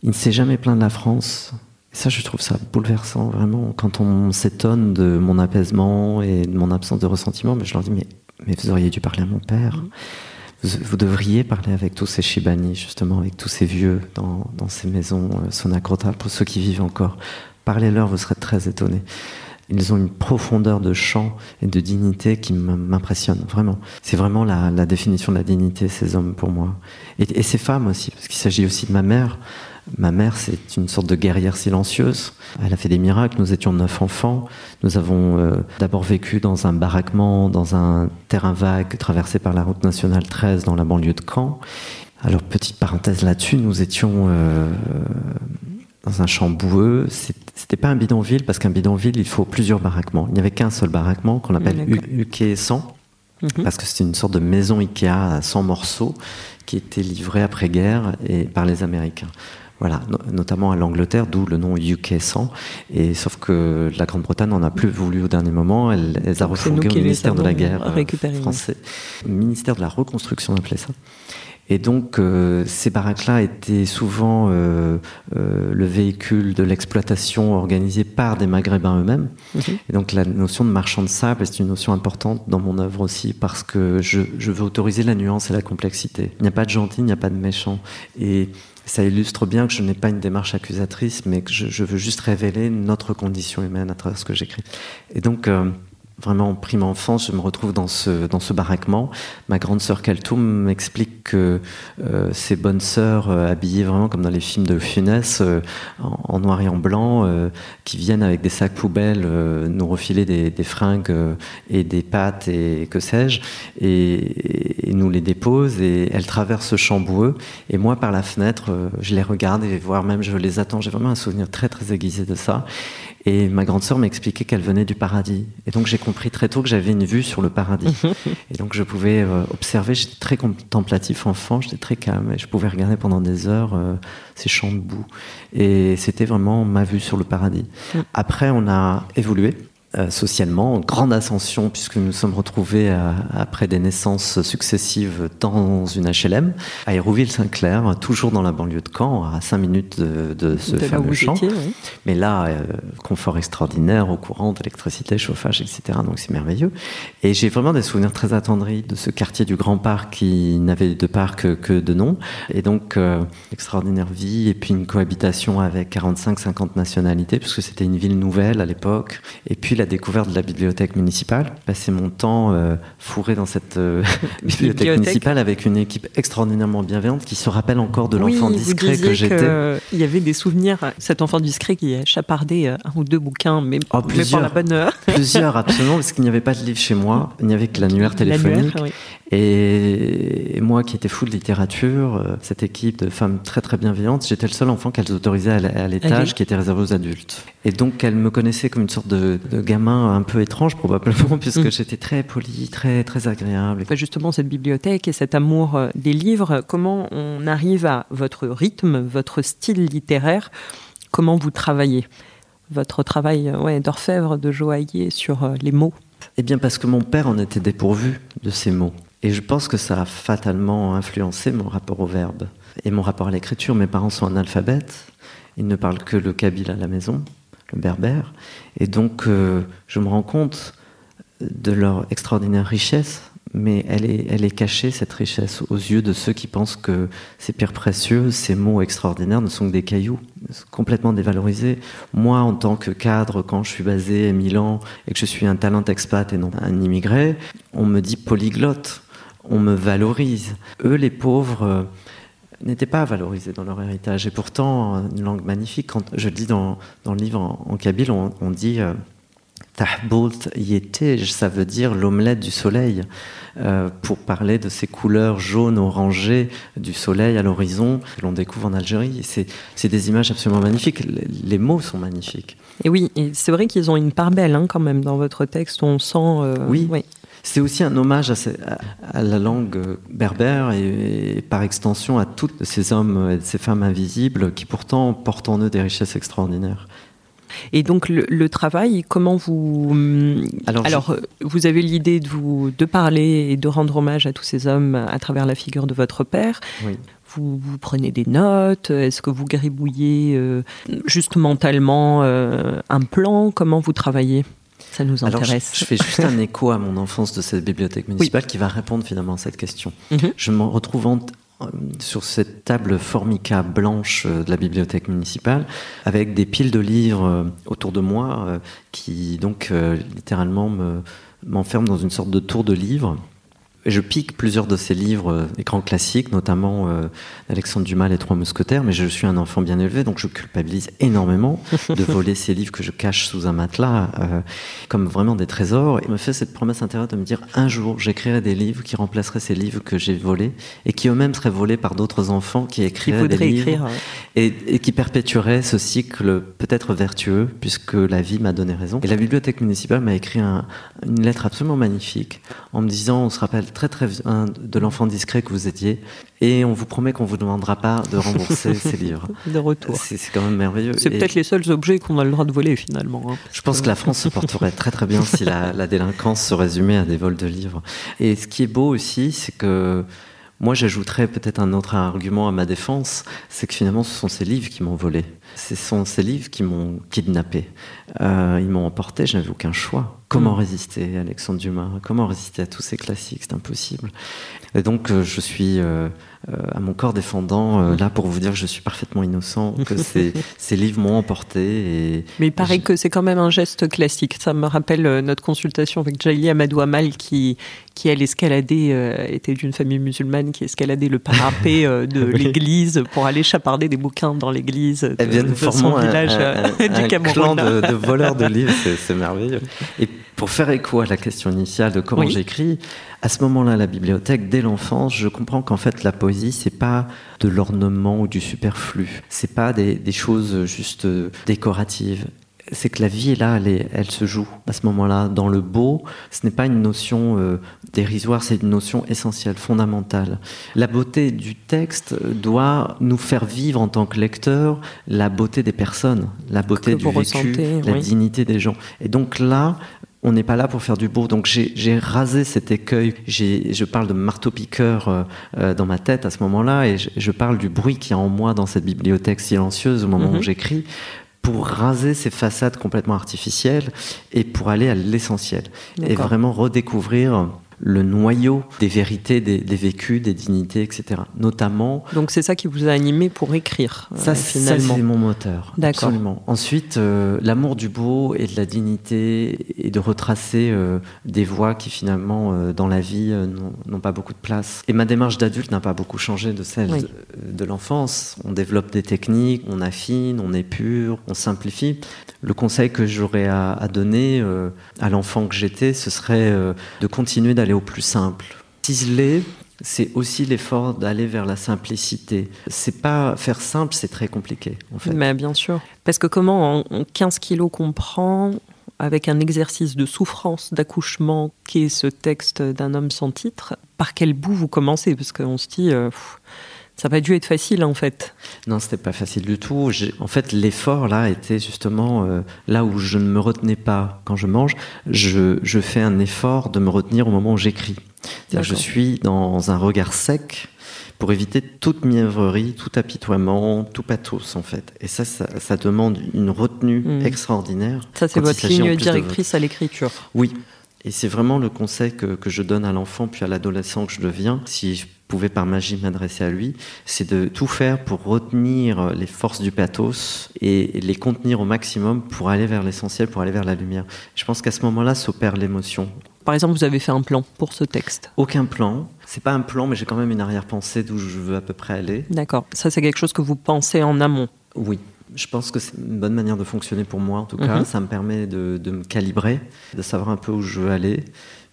Il ne s'est jamais plaint de la France. Et ça, je trouve ça bouleversant, vraiment. Quand on s'étonne de mon apaisement et de mon absence de ressentiment, mais je leur dis, mais mais vous auriez dû parler à mon père. Mm. Vous, devriez parler avec tous ces Shibani, justement, avec tous ces vieux dans, ces maisons euh, pour ceux qui vivent encore. Parlez-leur, vous serez très étonnés. Ils ont une profondeur de chant et de dignité qui m'impressionne, vraiment. C'est vraiment la, définition de la dignité, ces hommes, pour moi. Et, et ces femmes aussi, parce qu'il s'agit aussi de ma mère. Ma mère, c'est une sorte de guerrière silencieuse. Elle a fait des miracles. Nous étions neuf enfants. Nous avons euh, d'abord vécu dans un baraquement, dans un terrain vague traversé par la route nationale 13 dans la banlieue de Caen. Alors, petite parenthèse là-dessus, nous étions euh, dans un champ boueux. C'était pas un bidonville, parce qu'un bidonville, il faut plusieurs baraquements. Il n'y avait qu'un seul baraquement qu'on appelle Ikea 100. Mhm. Parce que c'était une sorte de maison Ikea à 100 morceaux qui était livrée après-guerre et par les Américains. Voilà, notamment à l'Angleterre, d'où le nom UK 100. Et sauf que la Grande-Bretagne n'en a plus voulu au dernier moment. Elle, elle a refourgué au ministère de la Guerre euh, français. ministère de la Reconstruction, on appelait ça. Et donc, euh, ces baraques-là étaient souvent euh, euh, le véhicule de l'exploitation organisée par des Maghrébins eux-mêmes. Mhm. Et donc, la notion de marchand de sable est une notion importante dans mon œuvre aussi parce que je, je veux autoriser la nuance et la complexité. Il n'y a pas de gentil, il n'y a pas de méchant. Et ça illustre bien que je n'ai pas une démarche accusatrice, mais que je, veux juste révéler notre condition humaine à travers ce que j'écris. Et donc, vraiment en prime enfance, je me retrouve dans ce, dans ce baraquement. Ma grande sœur Kaltoum m'explique que euh, ces bonnes sœurs euh, habillées vraiment comme dans les films de Funès, euh, en, noir et en blanc, euh, qui viennent avec des sacs poubelles nous refiler des, des fringues et des pâtes et que sais-je, et, et, nous les déposent et elles traversent ce champ boueux. Et moi, par la fenêtre, je les regarde et voire même je les attends. J'ai vraiment un souvenir très très aiguisé de ça. Et ma grande sœur m'expliquait qu'elle venait du paradis. Et donc j'ai compris très tôt que j'avais une vue sur le paradis. et donc je pouvais euh, observer, j'étais très contemplatif enfant, j'étais très calme, et je pouvais regarder pendant des heures euh, ces champs de boue. Et c'était vraiment ma vue sur le paradis. Mm. Après, on a évolué. Euh, socialement, grande ascension puisque nous nous sommes retrouvés euh, après des naissances successives dans une HLM à Hérouville-Saint-Clair, toujours dans la banlieue de Caen, à 5 minutes de, de ce fameux champ. Mais là, euh, confort extraordinaire, au courant d'électricité, chauffage, etc. Donc c'est merveilleux. Et j'ai vraiment des souvenirs très attendris de ce quartier du Grand Parc qui n'avait de parc que, de nom. Et donc, extraordinaire vie et puis une cohabitation avec 45-50 nationalités puisque c'était une ville nouvelle à l'époque. Et puis la découverte de la bibliothèque municipale. Passer mon temps euh, fourré dans cette euh, bibliothèque, municipale avec une équipe extraordinairement bienveillante qui se rappelle encore de l'enfant discret que j'étais. Il y avait des souvenirs, cet enfant discret qui a chapardé un ou deux bouquins, mais, oh, plusieurs, la bonne heure. plusieurs, absolument, parce qu'il n'y avait pas de livre chez moi, il n'y avait que l'annuaire téléphonique. Et moi qui étais fou de littérature, euh, cette équipe de femmes très très bienveillantes, j'étais le seul enfant qu'elles autorisaient à l'étage qui était réservé aux adultes. Et donc elles me connaissaient comme une sorte de, gamin un peu étrange probablement, puisque mm. j'étais très poli, très très agréable. Justement, cette bibliothèque et cet amour euh, des livres, comment on arrive à votre rythme, votre style littéraire, comment vous travaillez? Votre travail euh, ouais, d'orfèvre, de joaillier sur les mots Eh bien parce que mon père en était dépourvu de ces mots. Et je pense que ça a fatalement influencé mon rapport au verbe et mon rapport à l'écriture. Mes parents sont analphabètes, ils ne parlent que le kabyle à la maison, le berbère. Et donc, euh, je me rends compte de leur extraordinaire richesse, mais elle est, elle est cachée, cette richesse, aux yeux de ceux qui pensent que ces pierres précieuses, ces mots extraordinaires ne sont que des cailloux, complètement dévalorisés. Moi, en tant que cadre, quand je suis basé à Milan et que je suis un talent expat et non un immigré, on me dit polyglotte on me valorise. Eux, les pauvres, n'étaient pas valorisés dans leur héritage. Et pourtant, une langue magnifique. Quand je dis dans, dans le livre en, kabyle, on, dit euh, Tahboult yetej, ça veut dire l'omelette du soleil, euh, pour parler de ces couleurs jaunes, orangées du soleil à l'horizon que l'on découvre en Algérie. C'est des images absolument magnifiques. Les, mots sont magnifiques. Et oui, c'est vrai qu'ils ont une part belle hein, quand même dans votre texte. On sent. oui. oui. C'est aussi un hommage à, la langue berbère et, par extension à tous ces hommes et ces femmes invisibles qui pourtant portent en eux des richesses extraordinaires. Et donc le, travail, comment vous hum, alors, euh, vous avez l'idée de vous de parler et de rendre hommage à tous ces hommes à travers la figure de votre père. Vous, prenez des notes Est-ce que vous gribouillez euh, juste mentalement euh, un plan? Comment vous travaillez? Ça nous intéresse. je, fais juste un écho à mon enfance de cette bibliothèque municipale qui va répondre finalement à cette question. Mhm. Je me retrouve euh, sur cette table formica blanche euh, de la bibliothèque municipale avec des piles de livres euh, autour de moi qui donc littéralement m'enferment dans une sorte de tour de livres je pique plusieurs de ses livres, des grands classiques, notamment euh, Alexandre Dumas, Les Trois Mousquetaires, mais je suis un enfant bien élevé, donc je culpabilise énormément de voler ces livres que je cache sous un matelas, euh, comme vraiment des trésors. Et me fait cette promesse intérieure de me dire un jour, j'écrirai des livres qui remplaceraient ces livres que j'ai volés et qui eux-mêmes seraient volés par d'autres enfants qui écriraient des livres et, qui perpétueraient ce cycle peut-être vertueux, puisque la vie m'a donné raison. Et la bibliothèque municipale m'a écrit une lettre absolument magnifique en me disant, on se rappelle très très bien de l'enfant discret que vous étiez et on vous promet qu'on vous demandera pas de rembourser ces livres. De retour. C'est quand même merveilleux. C'est peut-être les seuls objets qu'on a le droit de voler finalement. Hein, je pense que la France se porterait très très bien si la, la délinquance se résumait à des vols de livres. Et ce qui est beau aussi, c'est que moi, j'ajouterais peut-être un autre argument à ma défense, c'est que finalement, ce sont ces livres qui m'ont volé. Ce sont ces livres qui m'ont kidnappé. Euh, ils m'ont emporté, je n'avais aucun choix. Comment mm. résister à Alexandre Dumas? Comment résister à tous ces classiques? C'est impossible. Et donc, euh, je suis euh, à mon corps défendant, là pour vous dire que je suis parfaitement innocent, que ces, ces livres m'ont emporté. Et, Mais il paraît que c'est quand même un geste classique. Ça me rappelle notre consultation avec Jaili Amadou Amal qui, qui elle escaladait, était d'une famille musulmane qui escaladait le parapet de l'église pour aller chaparder des bouquins dans l'église de, de, de son village du Cameroun. de, de voleurs de livres, c'est merveilleux. Et pour faire écho à la question initiale de comment j'écris, à ce moment-là, la bibliothèque, dès l'enfance, je comprends qu'en fait, la poésie, c'est pas de l'ornement ou du superflu. C'est pas des, choses juste décoratives c'est que la vie est là, elle, elle, se joue à ce moment-là. Dans le beau, ce n'est pas une notion euh, dérisoire, c'est une notion essentielle, fondamentale. La beauté du texte doit nous faire vivre en tant que lecteur la beauté des personnes, la beauté du vécu, la dignité des gens. Et donc là, on n'est pas là pour faire du beau. Donc j'ai rasé cet écueil. Je parle de marteau-piqueur euh, euh, dans ma tête à ce moment-là et je, parle du bruit qu'il y a en moi dans cette bibliothèque silencieuse au moment où mhm. j'écris pour raser ces façades complètement artificielles et pour aller à l'essentiel. Et vraiment redécouvrir le noyau des vérités, des, vécus, des dignités, etc. Notamment. Donc c'est ça qui vous a animé pour écrire. Ça, c'est mon moteur. Absolument. Ensuite, euh, l'amour du beau et de la dignité et de retracer euh, des voies qui finalement euh, dans la vie n'ont pas beaucoup de place. Et ma démarche d'adulte n'a pas beaucoup changé de celle de, de l'enfance. On développe des techniques, on affine, on épure, on simplifie. Le conseil que j'aurais à, à, donner à l'enfant que j'étais, ce serait de continuer d'aller au plus simple. Ciseler, c'est aussi l'effort d'aller vers la simplicité. C'est pas faire simple, c'est très compliqué. Mais bien sûr. Parce que comment en 15 kilos qu'on prend avec un exercice de souffrance d'accouchement qui est ce texte d'un homme sans titre, par quel bout vous commencez? Parce qu'on se dit, euh, ça n'a pas dû être facile en fait. Non, c'était pas facile du tout. En fait, l'effort là était justement euh, là où je ne me retenais pas quand je mange. Je, je fais un effort de me retenir au moment où j'écris. Je suis dans un regard sec pour éviter toute mièvrerie, tout apitoiement, tout pathos en fait. Et ça, ça, demande une retenue hmm. extraordinaire. Ça, c'est votre ligne directrice à l'écriture. Oui. Et c'est vraiment le conseil que, que je donne à l'enfant puis à l'adolescent que je deviens. Si je pouvais par magie m'adresser à lui, c'est de tout faire pour retenir les forces du pathos et les contenir au maximum pour aller vers l'essentiel, pour aller vers la lumière. Je pense qu'à ce moment-là s'opère l'émotion. Par exemple, vous avez fait un plan pour ce texte Aucun plan. C'est pas un plan, mais j'ai quand même une arrière-pensée d'où je veux à peu près aller. D'accord. Ça, c'est quelque chose que vous pensez en amont Oui. Je pense que c'est une bonne manière de fonctionner pour moi, en tout cas. Mhm. Ça me permet de, de me calibrer, de savoir un peu où je veux aller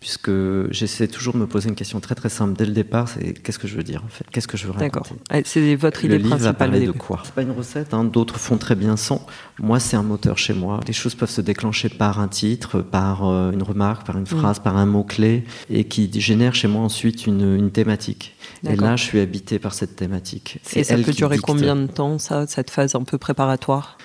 puisque j'essaie toujours de me poser une question très très simple dès le départ, c'est qu'est-ce que je veux dire en fait? Qu'est-ce que je veux raconter? D'accord. Ah, c'est votre idée le livre principale. Va parler de quoi? C'est pas une recette, hein. d'autres font très bien sans. Moi, c'est un moteur chez moi. Les choses peuvent se déclencher par un titre, par euh, une remarque, par une mm. phrase, par un mot-clé, et qui génère chez moi ensuite une, une thématique. Et là, je suis habité par cette thématique. Et ça peut durer combien de temps, ça, cette phase un peu préparatoire?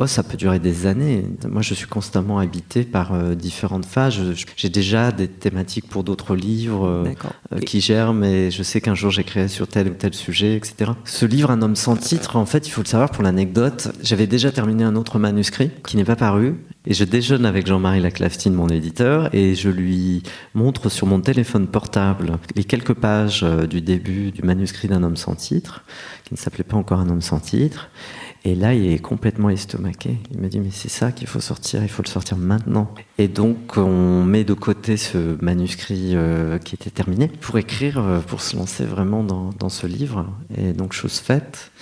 Oh, ça peut durer des années. Moi, je suis constamment habité par euh, différentes phases. J'ai déjà des thématiques pour d'autres livres euh, euh, qui germent et je sais qu'un jour j'écrirai sur tel ou tel sujet, etc. Ce livre, Un homme sans titre, en fait, il faut le savoir pour l'anecdote, j'avais déjà terminé un autre manuscrit qui n'est pas paru et je déjeune avec Jean-Marie Laclaftine, mon éditeur, et je lui montre sur mon téléphone portable les quelques pages du début du manuscrit d'un homme sans titre, qui ne s'appelait pas encore un homme sans titre. Et là, il est complètement estomaqué. Il me dit, mais c'est ça qu'il faut sortir, il faut le sortir maintenant. Et donc, on met de côté ce manuscrit euh, qui était terminé pour écrire, euh, pour se lancer vraiment dans, dans ce livre. Et donc, chose faite.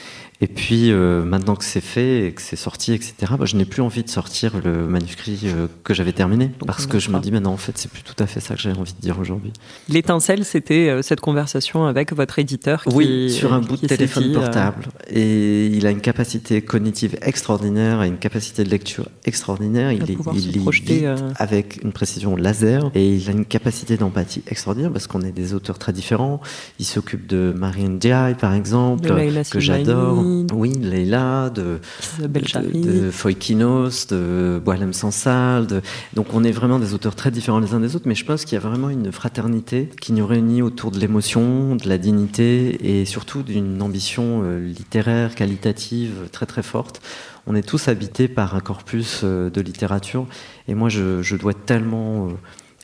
Et puis, euh, maintenant que c'est fait et que c'est sorti, etc., bah, je n'ai plus envie de sortir le manuscrit euh, que j'avais terminé. Parce que je me dis, maintenant, en fait, c'est plus tout à fait ça que j'avais envie de dire aujourd'hui. L'étincelle, c'était euh, cette conversation avec votre éditeur qui, Oui, sur un bout de téléphone portable. Et il a une capacité cognitive extraordinaire et une capacité de lecture extraordinaire. Il, est, il lit avec une précision laser et il a une capacité d'empathie extraordinaire parce qu'on est des auteurs très différents. Il s'occupe de Marine Ndiaye, par exemple, que j'adore. Oui, Leila, de, de, de Foikinos, de Boalem Sansal. De... Donc on est vraiment des auteurs très différents les uns des autres, mais je pense qu'il y a vraiment une fraternité qui nous réunit autour de l'émotion, de la dignité et surtout d'une ambition euh, littéraire, qualitative très très forte. On est tous habités par un corpus euh, de littérature et moi je, je dois tellement euh,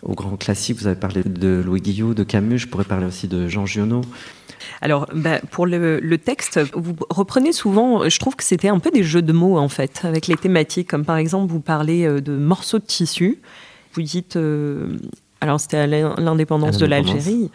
aux grands classiques. Vous avez parlé de Louis Guillot, de Camus, je pourrais parler aussi de Jean Giono. Alors, bah, pour le, texte, vous reprenez souvent, je trouve que c'était un peu des jeux de mots en fait, avec les thématiques, comme par exemple, vous parlez euh, de morceaux de tissu. Vous dites euh, alors c'était à l'indépendance de l'Algérie.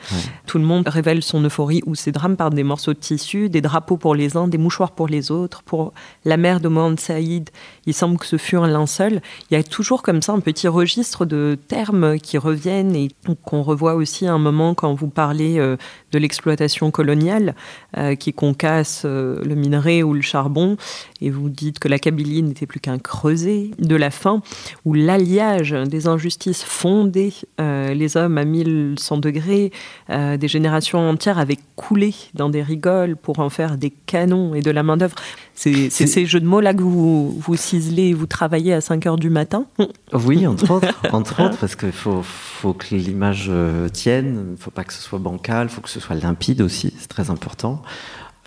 Tout le monde révèle son euphorie ou ses drames par des morceaux de tissu, des drapeaux pour les uns, des mouchoirs pour les autres. Pour la mère de Mohamed Saïd, il semble que ce fut un linceul. Il y a toujours comme ça un petit registre de termes qui reviennent et qu'on revoit aussi à un moment quand vous parlez euh, de l'exploitation coloniale euh, qui concasse euh, le minerai ou le charbon et vous dites que la Kabylie n'était plus qu'un creuset de la faim ou l'alliage des injustices fondées euh, les hommes à 1100 degrés, euh, des générations entières avaient coulé dans des rigoles pour en faire des canons et de la main-d'œuvre. C'est ces jeux de mots-là que vous, vous ciselez, vous travaillez à 5 heures du matin? Oui, entre autres, entre autres parce qu'il faut, faut, que l'image euh, tienne, il ne faut pas que ce soit bancal, il faut que ce soit limpide aussi, c'est très important.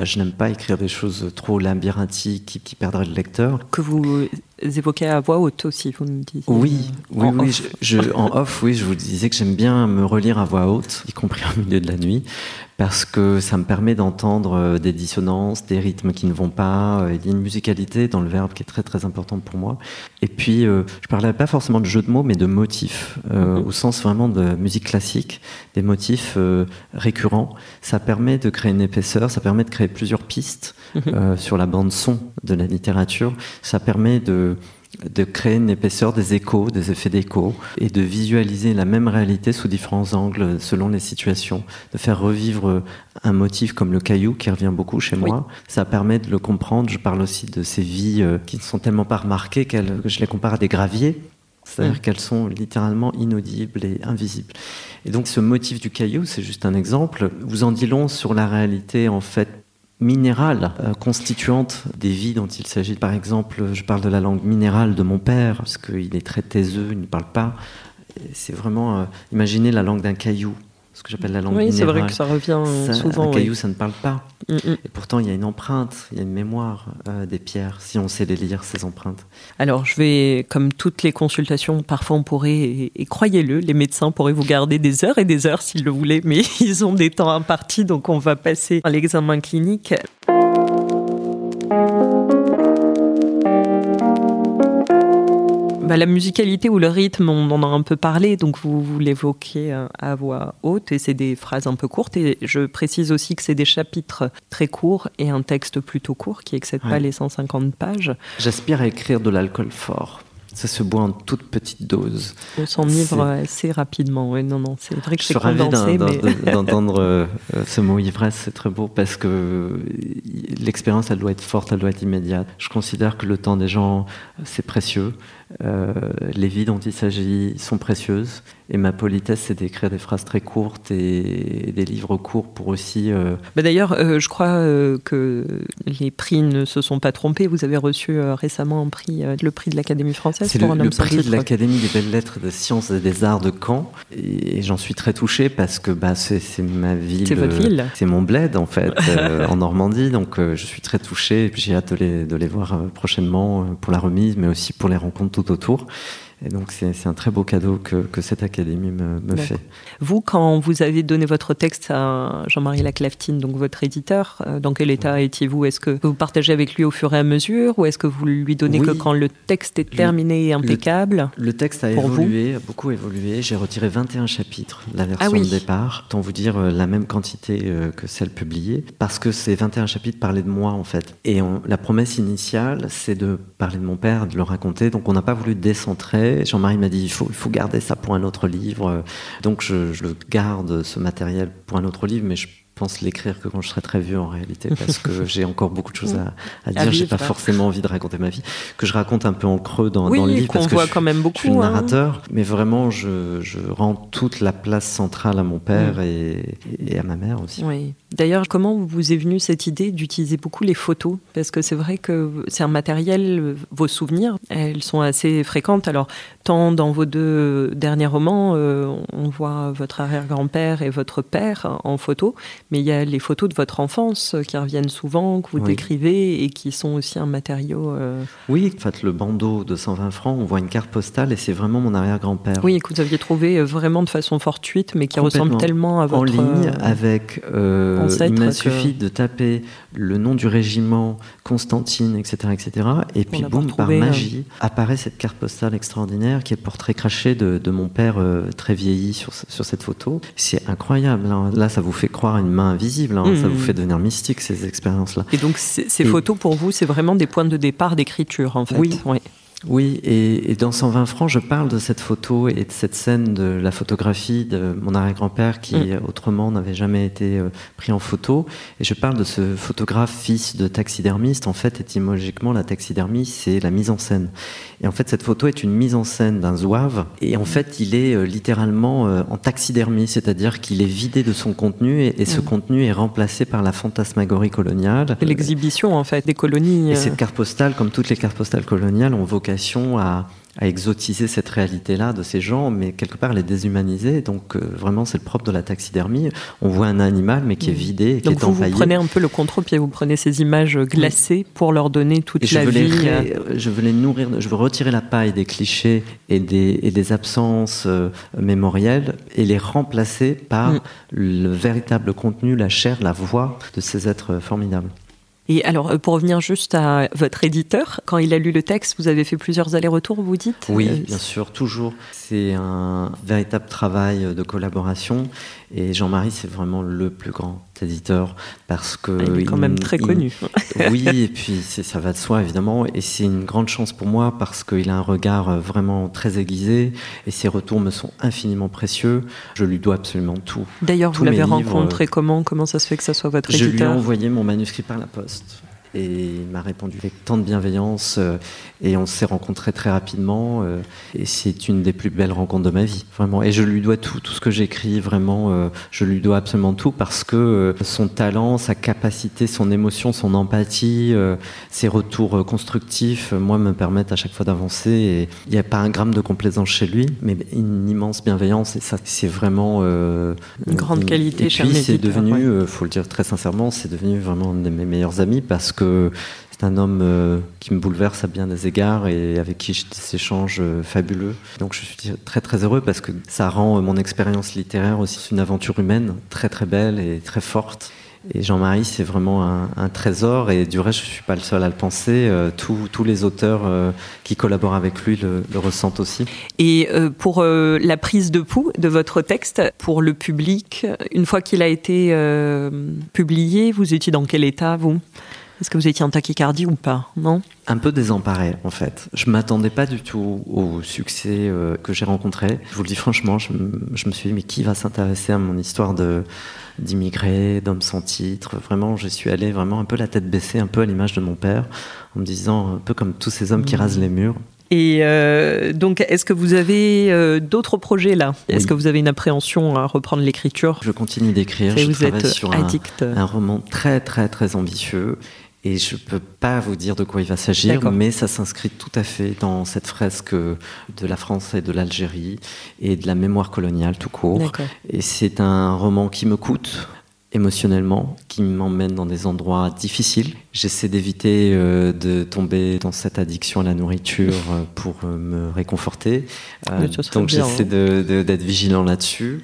Je n'aime pas écrire des choses trop labyrinthiques qui, qui perdraient le lecteur. Que vous évoquez à voix haute aussi, vous me disiez. Oui, oui, en oui. off. Je, je- en off, oui, je vous disais que j'aime bien me relire à voix haute, y compris au milieu de la nuit, parce que ça me permet d'entendre euh, des dissonances, des rythmes qui ne vont pas. euh, Il y a une musicalité dans le verbe qui est très très importante pour moi. Et puis, euh, je parlais pas forcément de jeu de mots, mais de motifs, euh, Mhm. au sens vraiment de musique classique, des motifs euh, récurrents. Ça permet de créer une épaisseur, ça permet de créer plusieurs pistes Mhm. sur la bande son de la littérature. Ça permet de de créer une épaisseur, des échos, des effets d'écho, et de visualiser la même réalité sous différents angles selon les situations, de faire revivre un motif comme le caillou qui revient beaucoup chez Oui. moi. Ça permet de le comprendre. Je parle aussi de ces vies euh, qui ne sont tellement pas remarquées qu'elles- que je les compare à des graviers. C'est-à-dire Mm. qu'elles sont littéralement inaudibles et invisibles. Et donc ce motif du caillou, c'est juste un exemple, vous en dit long sur la réalité en fait minérale, euh, constituante des vies dont il s'agit. Par exemple, je parle de la langue minérale de mon père, parce qu'il est très taiseux, il ne parle pas. C'est vraiment, euh, imaginez la langue d'un caillou, ce que j'appelle la langue Oui, c'est vrai que ça revient Ça, souvent. un oui. caillou, ça ne parle pas. Mm, mm. Et pourtant, il y a une empreinte, il y a une mémoire euh, des pierres, si on sait les lire, ces empreintes. Alors, je vais, comme toutes les consultations, parfois on pourrait, et, et croyez-le, les médecins pourraient vous garder des heures et des heures s'ils le voulaient, mais ils ont des temps impartis, donc on va passer à l'examen clinique. Bah, la musicalité ou le rythme, on en a un peu parlé, donc vous, vous l'évoquez euh, à voix haute, et c'est des phrases un peu courtes. Et je précise aussi que c'est des chapitres très courts et un texte plutôt court qui excède pas Ouais. les 150 pages. J'aspire à écrire de l'alcool fort. Ça se boit en toute petite dose. On s'enivre assez rapidement. Non, non, c'est vrai que Je suis ravi mais d'entendre euh, euh, ce mot ivresse, c'est très beau parce que l'expérience, elle doit être forte, elle doit être immédiate. Je considère que le temps des gens, c'est précieux. Euh, les vies dont il s'agit sont précieuses. Et ma politesse, c'est d'écrire des phrases très courtes et des livres courts pour aussi. euh, Bah, d'ailleurs, euh, je crois euh, que les prix ne se sont pas trompés. Vous avez reçu récemment un prix, le prix de l'Académie française pour le, un le homme sans prix de l'Académie des belles lettres des sciences et des arts de Caen. Et, j'en suis très touché parce que bah, c'est ma ville. C'est votre ville. C'est mon bled, en fait, en Normandie. Donc je suis très touché. Et puis j'ai hâte de les, de les voir prochainement pour la remise, mais aussi pour les rencontres tout autour. Et donc c'est un très beau cadeau que, que cette académie me, fait. Vous, quand vous avez donné votre texte à Jean-Marie Laclaftine, donc votre éditeur, euh, dans quel état étiez-vous? Est-ce que vous partagez avec lui au fur et à mesure ou est-ce que vous lui donnez Oui. que quand le texte est terminé et impeccable? Le texte a évolué, a beaucoup évolué. J'ai retiré 21 chapitres la version Ah oui. de départ. Autant vous dire euh, la même quantité euh, que celle publiée. Parce que ces 21 chapitres parlaient de moi, en fait. Et on- la promesse initiale, c'est de parler de mon père, de le raconter. Donc on n'a pas voulu décentrer. Jean-Marie m'a dit, il faut, garder ça pour un autre livre. Donc je, je le garde, ce matériel, pour un autre livre, mais je pense l'écrire que quand je serai très vieux en réalité parce que j'ai encore beaucoup de choses à, à dire. J'ai pas forcément envie de raconter ma vie, que je raconte un peu en creux dans, Oui, dans le livre parce que voit je- quand même je suis le beaucoup, hein. narrateur, mais vraiment, je, je rends toute la place centrale à mon père Mm. et, et à ma mère aussi. Oui. D'ailleurs, comment vous est venue cette idée d'utiliser beaucoup les photos? Parce que c'est vrai que c'est un matériel, vos souvenirs, elles sont assez fréquentes. Alors, tant dans vos deux derniers romans, euh, on voit votre arrière-grand-père et votre père en photo, mais il y a les photos de votre enfance euh, qui reviennent souvent, que vous Oui. décrivez et qui sont aussi un matériau. euh, Oui, en fait, le bandeau de 120 francs, on voit une carte postale et c'est vraiment mon arrière-grand-père. Oui, que vous aviez trouvé euh, vraiment de façon fortuite, mais qui ressemble tellement à votre. en ligne avec euh, il m'a que- suffi de taper le nom du régiment Constantine etc etc et puis boum par euh. magie apparaît cette carte postale extraordinaire qui est le portrait craché de, de mon père très vieilli sur, sur cette photo c'est incroyable hein. là ça vous fait croire à une main invisible hein. ça vous fait devenir mystique ces expériences là Et donc, ces Et- photos, pour vous, c'est vraiment des points de départ d'écriture, en fait. Oui. Ouais. Oui, et, et dans 120 francs, je parle de cette photo et de cette scène de la photographie de mon arrière-grand-père qui Mm. autrement n'avait jamais été euh, pris en photo. Et je parle de ce photographe fils de taxidermiste. En fait, étymologiquement, la taxidermie, c'est la mise en scène. Et en fait, cette photo est une mise en scène d'un zouave. Et en fait, il est euh, littéralement euh, en taxidermie, c'est-à-dire qu'il est vidé de son contenu et, et ce Mm. contenu est remplacé par la fantasmagorie coloniale. L'exhibition, en fait, des colonies. Et cette carte postale, comme toutes les cartes postales coloniales, ont vocation à, à exotiser cette réalité-là de ces gens, mais quelque part les déshumaniser. Donc euh, vraiment, c'est le propre de la taxidermie. On voit un animal, mais qui est mmh. vidé, qui Donc est vous, vous prenez un peu le contre-pied, vous prenez ces images glacées pour leur donner toute la vie. je veux les nourrir, je veux retirer la paille des clichés et des, et des absences euh, mémorielles et les remplacer par mmh. le véritable contenu, la chair, la voix de ces êtres formidables. Et alors, euh, pour revenir juste à votre éditeur, quand il a lu le texte, vous avez fait plusieurs allers-retours, vous dites? Oui, euh, bien sûr, toujours. C'est un véritable travail de collaboration. Et Jean-Marie, c'est vraiment le plus grand éditeur parce que ah, il est quand même très connu. oui, et puis ça va de soi évidemment, et c'est une grande chance pour moi parce qu'il a un regard euh, vraiment très aiguisé et ses retours me sont infiniment précieux. Je lui dois absolument tout. D'ailleurs, vous l'avez rencontré comment? Comment ça se fait que ça soit votre éditeur Je lui ai envoyé mon manuscrit par la poste et il m'a répondu avec tant de bienveillance euh, et on s'est rencontrés très rapidement euh, et c'est une des plus belles rencontres de ma vie vraiment. Et je lui dois tout tout ce que j'écris vraiment euh, je lui dois absolument tout parce que son talent sa capacité son émotion son empathie ses retours constructifs moi me permettent à chaque fois d'avancer et il n'y a pas un gramme de complaisance chez lui mais une immense bienveillance et ça c'est vraiment une grande qualité et puis c'est devenu faut le dire très sincèrement c'est devenu vraiment un de mes meilleurs amis parce que c'est un homme euh, qui me bouleverse à bien des égards et avec qui j'ai des échanges euh, fabuleux. Donc je suis très très heureux parce que ça rend euh, mon expérience littéraire aussi une aventure humaine très très belle et très forte. Et Jean-Marie, c'est vraiment un, trésor. Et du reste, je ne suis pas le seul à le penser. tous les auteurs qui collaborent avec lui le, ressentent aussi. Et pour la prise de pouls de votre texte, pour le public, une fois qu'il a été publié, vous étiez dans quel état, vous? Est-ce que vous étiez en tachycardie ou pas Non Un peu désemparé, en fait. Je m'attendais pas du tout au succès euh, que j'ai rencontré. Je vous le dis franchement, je, me suis dit, mais qui va s'intéresser à mon histoire de d'immigrés, d'hommes sans titre? Vraiment, je suis allé vraiment un peu la tête baissée, un peu à l'image de mon père, en me disant, un peu comme tous ces hommes qui mmh. rasent les murs. Et euh, donc, est-ce que vous avez euh, d'autres projets là? Est-ce que vous avez une appréhension à reprendre l'écriture? Je continue d'écrire. Je vous êtes sur un, un, roman très très très ambitieux et je ne peux pas vous dire de quoi il va s'agir, mais ça s'inscrit tout à fait dans cette fresque de la France et de l'Algérie et de la mémoire coloniale tout court. Et c'est un roman qui me coûte émotionnellement, qui m'emmène dans des endroits difficiles. J'essaie d'éviter euh, de tomber dans cette addiction à la nourriture euh, pour euh, me réconforter. donc j'essaie hein. d'être vigilant là-dessus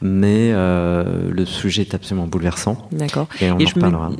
mais euh, le sujet est absolument bouleversant. D'accord. Et on en reparlera.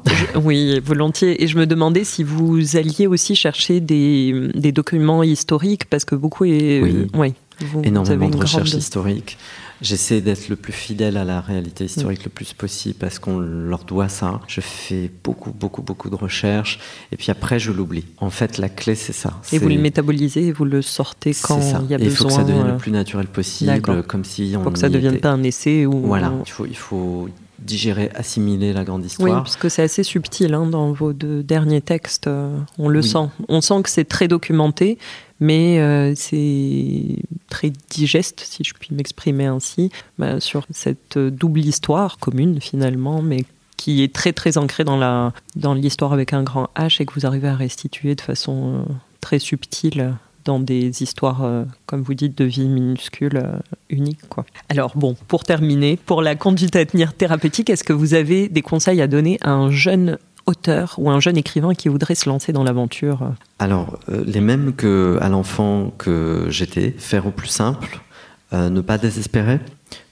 oui, volontiers. Et je me demandais si vous alliez aussi chercher des, des documents historiques, parce que beaucoup est. Oui. oui énormément de recherches historiques. J'essaie d'être le plus fidèle à la réalité historique le plus possible parce qu'on leur doit ça. Je fais beaucoup, beaucoup, beaucoup de recherches et puis après je l'oublie. En fait, la clé c'est ça. Et vous le métabolisez et vous le sortez quand il y a besoin. Il faut que ça devienne le euh, plus naturel possible, comme si on. Faut que ça ne devienne pas un essai ou. Voilà, il faut, il faut digérer, assimiler la grande histoire. Oui, parce que c'est assez subtil hein, dans vos deux derniers textes. Euh, on le sent. On sent que c'est très documenté, mais euh, c'est très digeste, si je puis m'exprimer ainsi, bah, sur cette double histoire commune finalement, mais qui est très très ancrée dans la dans l'histoire avec un grand H et que vous arrivez à restituer de façon euh, très subtile dans des histoires, euh, comme vous dites, de vie minuscule, unique. Alors bon, pour terminer, pour la conduite à tenir thérapeutique, est-ce que vous avez des conseils à donner à un jeune auteur ou un jeune écrivain qui voudrait se lancer dans l'aventure Alors, euh, les mêmes que à l'enfant que j'étais, faire au plus simple, euh, ne pas désespérer,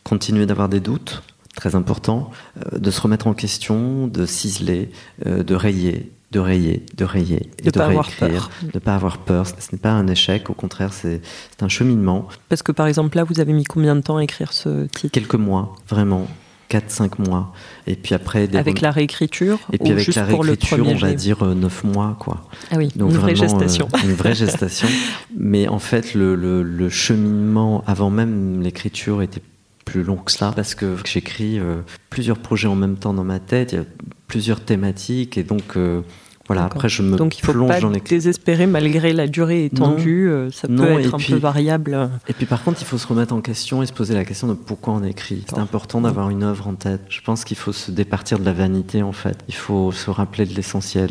continuer d'avoir des doutes, très important, euh, de se remettre en question, de ciseler, de rayer, de rayer, de rayer, de, pas avoir peur. de pas avoir peur. Ce n'est pas un échec, au contraire, c'est un cheminement. Parce que par exemple là, vous avez mis combien de temps à écrire ce titre? Quelques mois, vraiment. 4-5 mois. Et puis après. avec la réécriture Et puis avec la réécriture, on va dire 9 euh, mois, quoi. Ah oui, Donc une vraie gestation. Euh, une vraie gestation. Mais en fait, le, le, cheminement avant même l'écriture était plus long que cela parce que j'écris euh, plusieurs projets en même temps dans ma tête, il y a plusieurs thématiques et donc Voilà, après je me Donc il faut plonge pas désespérer malgré la durée étendue, euh, ça peut être un puis- peu variable. Et puis par contre, il faut se remettre en question et se poser la question de pourquoi on écrit. C'est important d'avoir une œuvre en tête. Je pense qu'il faut se départir de la vanité en fait. Il faut se rappeler de l'essentiel.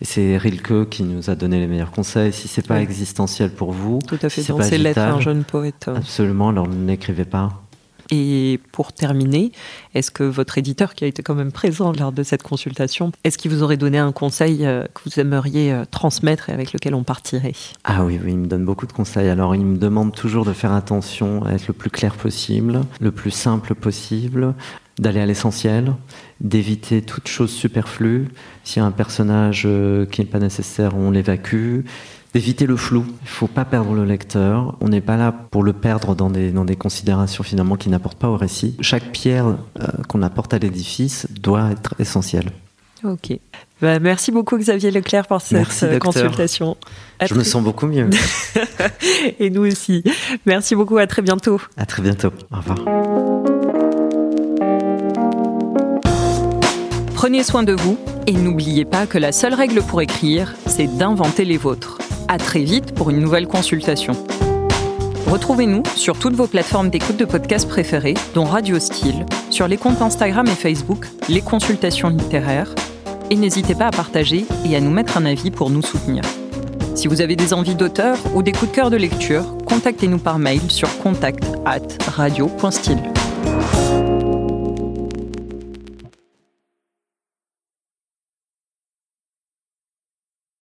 Et c'est Rilke qui nous a donné les meilleurs conseils. Si c'est pas Oui. existentiel pour vous, Tout à fait, si c'est dans pas ses lettres, un jeune poète. euh. absolument, alors n'écrivez pas. Et pour terminer, est-ce que votre éditeur, qui a été quand même présent lors de cette consultation, est-ce qu'il vous aurait donné un conseil euh, que vous aimeriez euh, transmettre et avec lequel on partirait? Ah oui, oui, il me donne beaucoup de conseils. Alors, il me demande toujours de faire attention à être le plus clair possible, le plus simple possible, d'aller à l'essentiel, d'éviter toute chose superflue. S'il y a un personnage euh, qui n'est pas nécessaire, on l'évacue. D'éviter le flou. Il faut pas perdre le lecteur. On n'est pas là pour le perdre dans des, dans des considérations finalement qui n'apportent pas au récit. Chaque pierre euh, qu'on apporte à l'édifice doit être essentielle. Ok. Bah, merci beaucoup Xavier Leclerc pour cette Merci, consultation. À Je me sens beaucoup mieux. Et nous aussi. Merci beaucoup, à très bientôt. à très bientôt. Au revoir. Prenez soin de vous et n'oubliez pas que la seule règle pour écrire, c'est d'inventer les vôtres. À très vite pour une nouvelle consultation. Retrouvez-nous sur toutes vos plateformes d'écoute de podcasts préférées, dont Radio Style, sur les comptes Instagram et Facebook, les consultations littéraires, et n'hésitez pas à partager et à nous mettre un avis pour nous soutenir. Si vous avez des envies d'auteur ou des coups de cœur de lecture, contactez-nous par mail sur contact at radio.style.